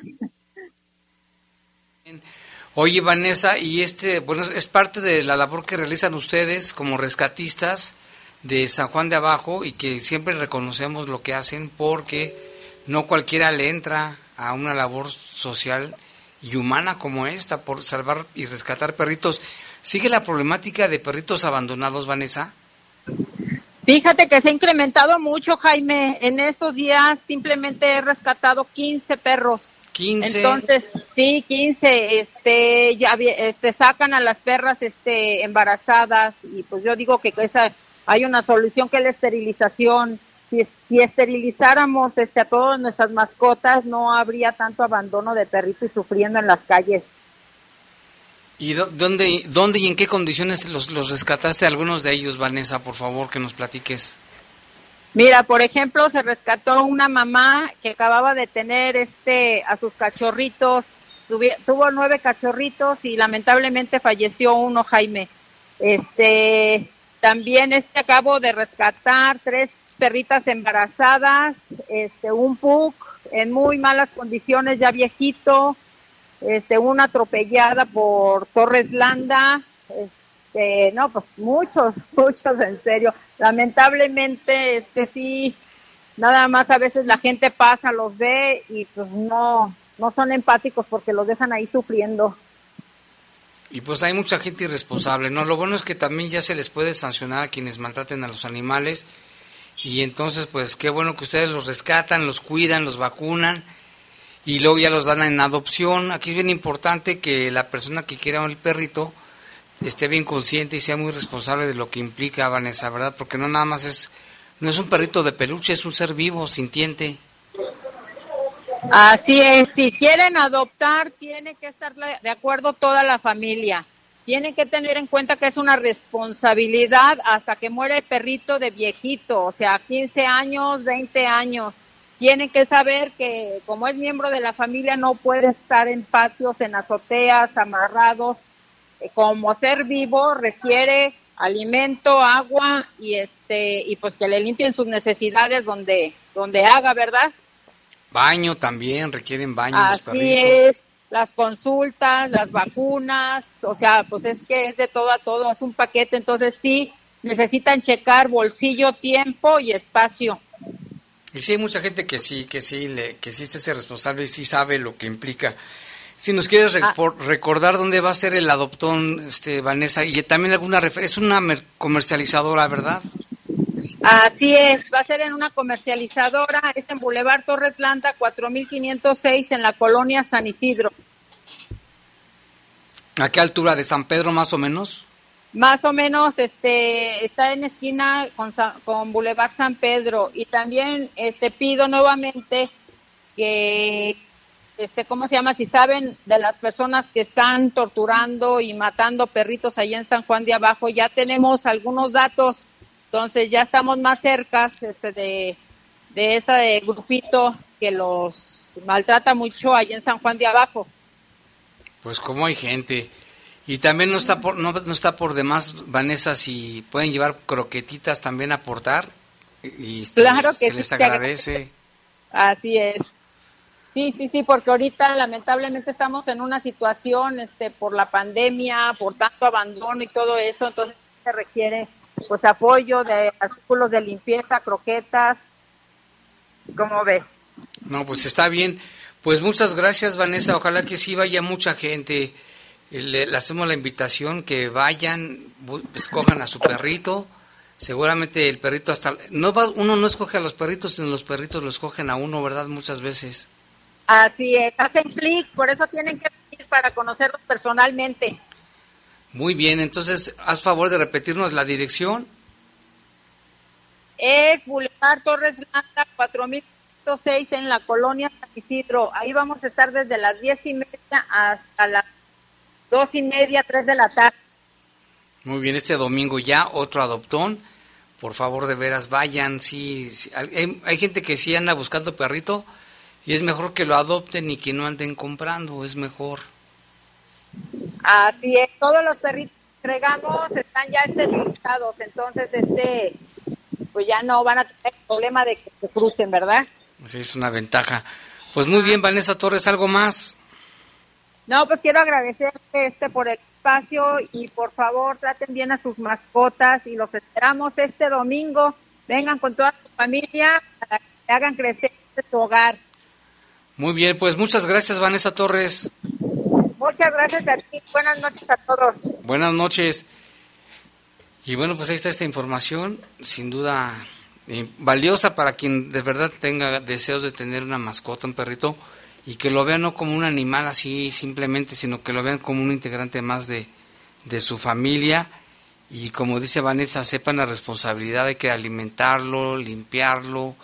Oye, Vanessa, y este, bueno, es parte de la labor que realizan ustedes como rescatistas de San Juan de Abajo y que siempre reconocemos lo que hacen porque no cualquiera le entra a una labor social y humana como esta por salvar y rescatar perritos. ¿Sigue la problemática de perritos abandonados, Vanessa?
Fíjate que se ha incrementado mucho, Jaime. En estos días simplemente he rescatado 15 perros.
15.
Entonces, sí, 15, este, ya, este, sacan a las perras, este, embarazadas y pues yo digo que esa, hay una solución que es la esterilización. Si, si esterilizáramos, este, a todas nuestras mascotas, no habría tanto abandono de perritos sufriendo en las calles.
¿Y dónde, dónde y en qué condiciones los, los rescataste algunos de ellos, Vanessa? Por favor, que nos platiques.
Mira, por ejemplo, se rescató una mamá que acababa de tener este a sus cachorritos, tuvo nueve cachorritos y lamentablemente falleció uno, Jaime. Este, también este acabo de rescatar tres perritas embarazadas, este, un pug en muy malas condiciones, ya viejito, este, una atropellada por Torres Landa, este, no, pues muchos, muchos en serio. Lamentablemente, este sí, nada más a veces la gente pasa, los ve y pues no, no son empáticos porque los dejan ahí sufriendo.
Y pues hay mucha gente irresponsable, ¿no? Lo bueno es que también ya se les puede sancionar a quienes maltraten a los animales. Y entonces, pues qué bueno que ustedes los rescatan, los cuidan, los vacunan y luego ya los dan en adopción. Aquí es bien importante que la persona que quiera el perrito esté bien consciente y sea muy responsable de lo que implica Vanessa, ¿verdad? Porque no nada más es, no es un perrito de peluche, es un ser vivo, sintiente.
Así es, si quieren adoptar, tiene que estar de acuerdo toda la familia. Tienen que tener en cuenta que es una responsabilidad hasta que muere el perrito de viejito, o sea, 15 años, 20 años. Tienen que saber que como es miembro de la familia no puede estar en patios, en azoteas, amarrados. Eh, como ser vivo requiere alimento, agua y este y pues que le limpien sus necesidades donde donde haga, ¿verdad?
Baño también, requieren baño
Así
los perritos.
es, las consultas, las vacunas, o sea, pues es que es de todo a todo, es un paquete, entonces sí, necesitan checar bolsillo, tiempo y espacio.
Y sí hay mucha gente que sí, que sí, le, que sí se hace responsable y sí sabe lo que implica. Si nos quieres
Ah.
recordar dónde va a ser el adoptón, este, Vanessa, y también alguna referencia, es una mer- comercializadora, ¿verdad?
Así es, va a ser en una comercializadora, es en Boulevard Torres Landa, 4506, en la colonia San Isidro.
¿A qué altura de San Pedro más o menos?
Más o menos este está en esquina con, con Boulevard San Pedro y también este pido nuevamente que este cómo se llama si saben de las personas que están torturando y matando perritos allá en San Juan de Abajo ya tenemos algunos datos entonces ya estamos más cerca este de de ese grupito que los maltrata mucho allá en San Juan de Abajo
Pues como hay gente. Y también no está por, no, no está por demás, Vanessa, si pueden llevar croquetitas también a aportar. Y este,
Claro que
se
sí,
les agradece.
Así es. Sí, sí, sí, porque ahorita lamentablemente estamos en una situación este por la pandemia, por tanto abandono y todo eso, entonces se requiere pues apoyo de artículos de limpieza, croquetas. ¿Cómo ves?
No, pues está bien. Pues muchas gracias, Vanessa. Ojalá que sí vaya mucha gente. Le, le hacemos la invitación que vayan, escojan a su perrito. Seguramente el perrito hasta no va, uno no escoge a los perritos, sino los perritos lo escogen a uno, ¿verdad? Muchas veces.
Así es, hacen clic, por eso tienen que venir para conocerlos personalmente.
Muy bien, entonces haz favor de repetirnos la dirección.
Es Boulevard Torres Blanca, 4006 en la colonia San Isidro. Ahí vamos a estar desde las diez y media hasta las dos y media, tres de la tarde.
Muy bien, este domingo ya otro adoptón. Por favor, de veras, vayan. Sí, sí. Hay, hay gente que sí anda buscando perrito y es mejor que lo adopten y que no anden comprando, es mejor.
Así es, todos los perritos que entregamos están ya esterilizados, entonces este, pues ya no van a tener problema de que se crucen, ¿verdad?
Sí, es una ventaja. Pues muy bien, Vanessa Torres, ¿algo más?
No, pues quiero agradecer este por el espacio y por favor traten bien a sus mascotas y los esperamos este domingo. Vengan con toda su familia para que hagan crecer su hogar.
Muy bien, pues muchas gracias, Vanessa Torres.
Muchas gracias a ti. Buenas noches a todos.
Buenas noches. Y bueno, pues ahí está esta información, sin duda eh, valiosa para quien de verdad tenga deseos de tener una mascota, un perrito, y que lo vean no como un animal así simplemente, sino que lo vean como un integrante más de, de su familia. Y como dice Vanessa, sepan la responsabilidad de que alimentarlo, limpiarlo,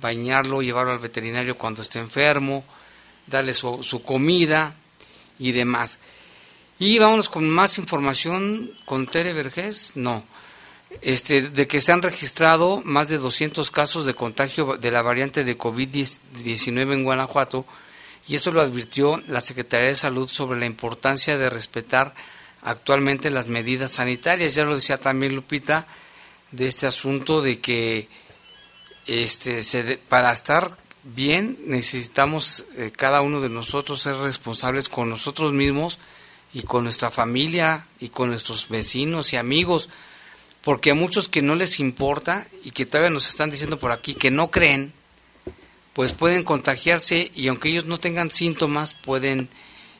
bañarlo, llevarlo al veterinario cuando esté enfermo, darle su, su comida y demás. Y vámonos con más información con Tere Vergés. No. Este, de que se han registrado más de 200 casos de contagio de la variante de COVID-19 en Guanajuato y eso lo advirtió la Secretaría de Salud sobre la importancia de respetar actualmente las medidas sanitarias. Ya lo decía también Lupita de este asunto de que este, se de- para estar bien necesitamos eh, cada uno de nosotros ser responsables con nosotros mismos y con nuestra familia y con nuestros vecinos y amigos, porque a muchos que no les importa y que todavía nos están diciendo por aquí que no creen, pues pueden contagiarse y aunque ellos no tengan síntomas pueden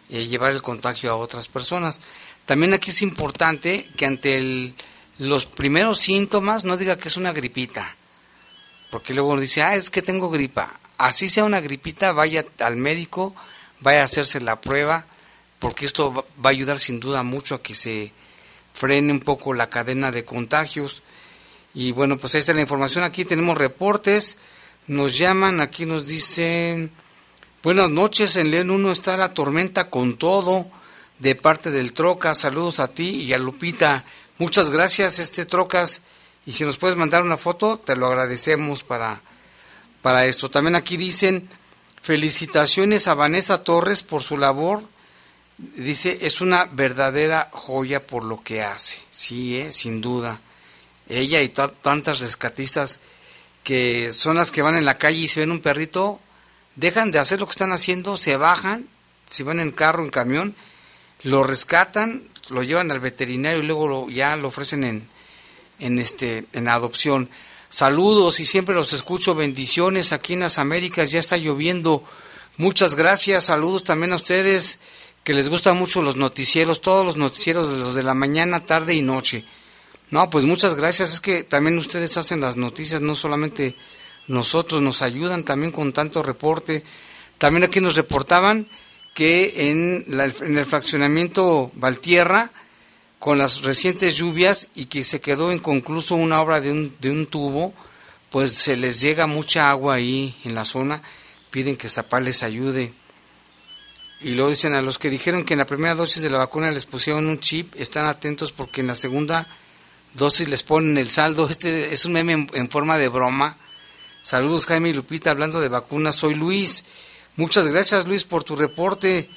eh, llevar el contagio a otras personas. También aquí es importante que ante el, los primeros síntomas no diga que es una gripita, porque luego dice, ah, es que tengo gripa. Así sea una gripita, vaya al médico, vaya a hacerse la prueba, porque esto va a ayudar sin duda mucho a que se frene un poco la cadena de contagios. Y bueno, pues ahí está la información. Aquí tenemos reportes, nos llaman, aquí nos dicen, buenas noches, en León 1 está la tormenta con todo, de parte del Trocas, saludos a ti y a Lupita. Muchas gracias, este Trocas, y si nos puedes mandar una foto, te lo agradecemos para, para esto. También aquí dicen, felicitaciones a Vanessa Torres por su labor. Dice, es una verdadera joya por lo que hace. Sí, ¿eh? sin duda ella y tantas rescatistas que son las que van en la calle y se ven un perrito, dejan de hacer lo que están haciendo, se bajan, si van en carro, en camión, lo rescatan, lo llevan al veterinario y luego ya lo ofrecen en, en, este, en adopción. Saludos y siempre los escucho, bendiciones aquí en las Américas, ya está lloviendo. Muchas gracias, saludos también a ustedes que les gustan mucho los noticieros, todos los noticieros, los de la mañana, tarde y noche. No, pues muchas gracias. Es que también ustedes hacen las noticias, no solamente nosotros, nos ayudan también con tanto reporte. También aquí nos reportaban que en, en el fraccionamiento Valtierra, con las recientes lluvias y que se quedó inconcluso una obra de un, de un tubo, pues se les llega mucha agua ahí en la zona, piden que Zapal les ayude. Y luego dicen a los que dijeron que en la primera dosis de la vacuna les pusieron un chip, están atentos porque en la segunda dosis les ponen el saldo. Este es un meme en, forma de broma. Saludos Jaime y Lupita, hablando de vacunas. Soy Luis. Muchas gracias Luis por tu reporte.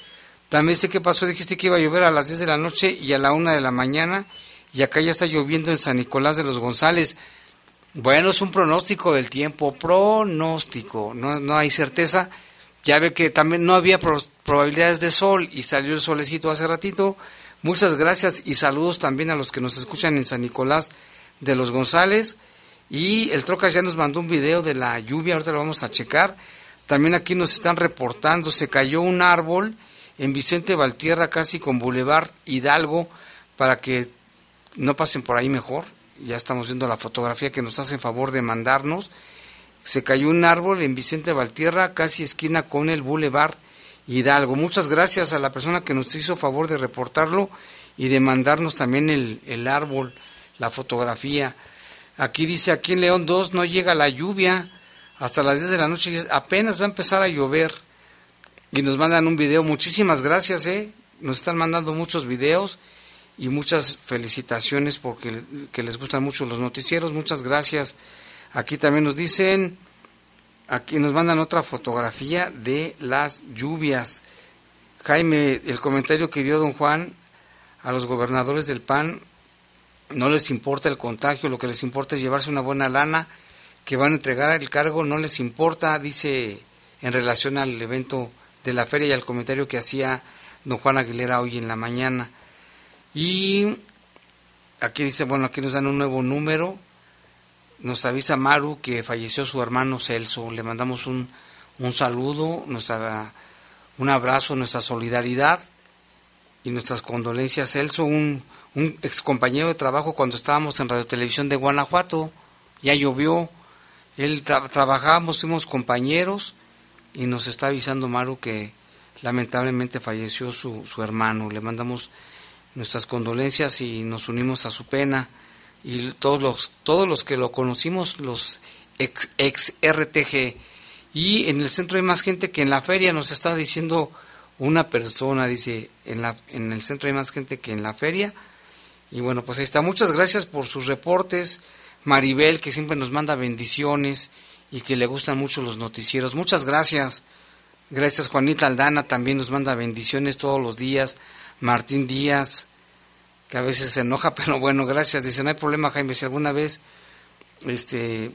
También sé qué pasó, dijiste que iba a llover a las 10 de la noche y a la 1 de la mañana. Y acá ya está lloviendo en San Nicolás de los González. Bueno, es un pronóstico del tiempo, pronóstico, no, no hay certeza. Ya ve que también no había probabilidades de sol y salió el solecito hace ratito Muchas gracias y saludos también a los que nos escuchan en San Nicolás de los González. Y el Trocas ya nos mandó un video de la lluvia, ahorita lo vamos a checar. También aquí nos están reportando, se cayó un árbol en Vicente Valtierra, casi con Boulevard Hidalgo, para que no pasen por ahí mejor. Ya estamos viendo la fotografía que nos hacen favor de mandarnos. Se cayó un árbol en Vicente Valtierra, casi esquina con el Boulevard Hidalgo. Muchas gracias a la persona que nos hizo favor de reportarlo y de mandarnos también el, el árbol, la fotografía. Aquí dice, aquí en León 2 no llega la lluvia hasta las 10 de la noche, apenas va a empezar a llover. Y nos mandan un video, muchísimas gracias, ¿eh? Nos están mandando muchos videos y muchas felicitaciones porque que les gustan mucho los noticieros, muchas gracias. Aquí también nos dicen, Aquí nos mandan otra fotografía de las lluvias. Jaime, el comentario que dio don Juan a los gobernadores del PAN, no les importa el contagio, lo que les importa es llevarse una buena lana, que van a entregar el cargo, no les importa, dice en relación al evento de la feria y al comentario que hacía don Juan Aguilera hoy en la mañana. Y aquí dice, bueno, aquí nos dan un nuevo número, nos avisa Maru que falleció su hermano Celso. Le mandamos un, un saludo, nuestra, un abrazo, nuestra solidaridad y nuestras condolencias. Celso, un, un ex compañero de trabajo cuando estábamos en Radio Televisión de Guanajuato, ya llovió, él trabajábamos, fuimos compañeros y nos está avisando Maru que lamentablemente falleció su, su hermano. Le mandamos nuestras condolencias y nos unimos a su pena y todos los, todos los que lo conocimos, los ex, ex RTG. Y en el centro hay más gente que en la feria, nos está diciendo una persona, dice, en, la, en el centro hay más gente que en la feria. Y bueno, pues ahí está. Muchas gracias por sus reportes. Maribel, que siempre nos manda bendiciones y que le gustan mucho los noticieros. Muchas gracias. Gracias Juanita Aldana, también nos manda bendiciones todos los días. Martín Díaz, que a veces se enoja, pero bueno, gracias. Dice, no hay problema, Jaime, si alguna vez este,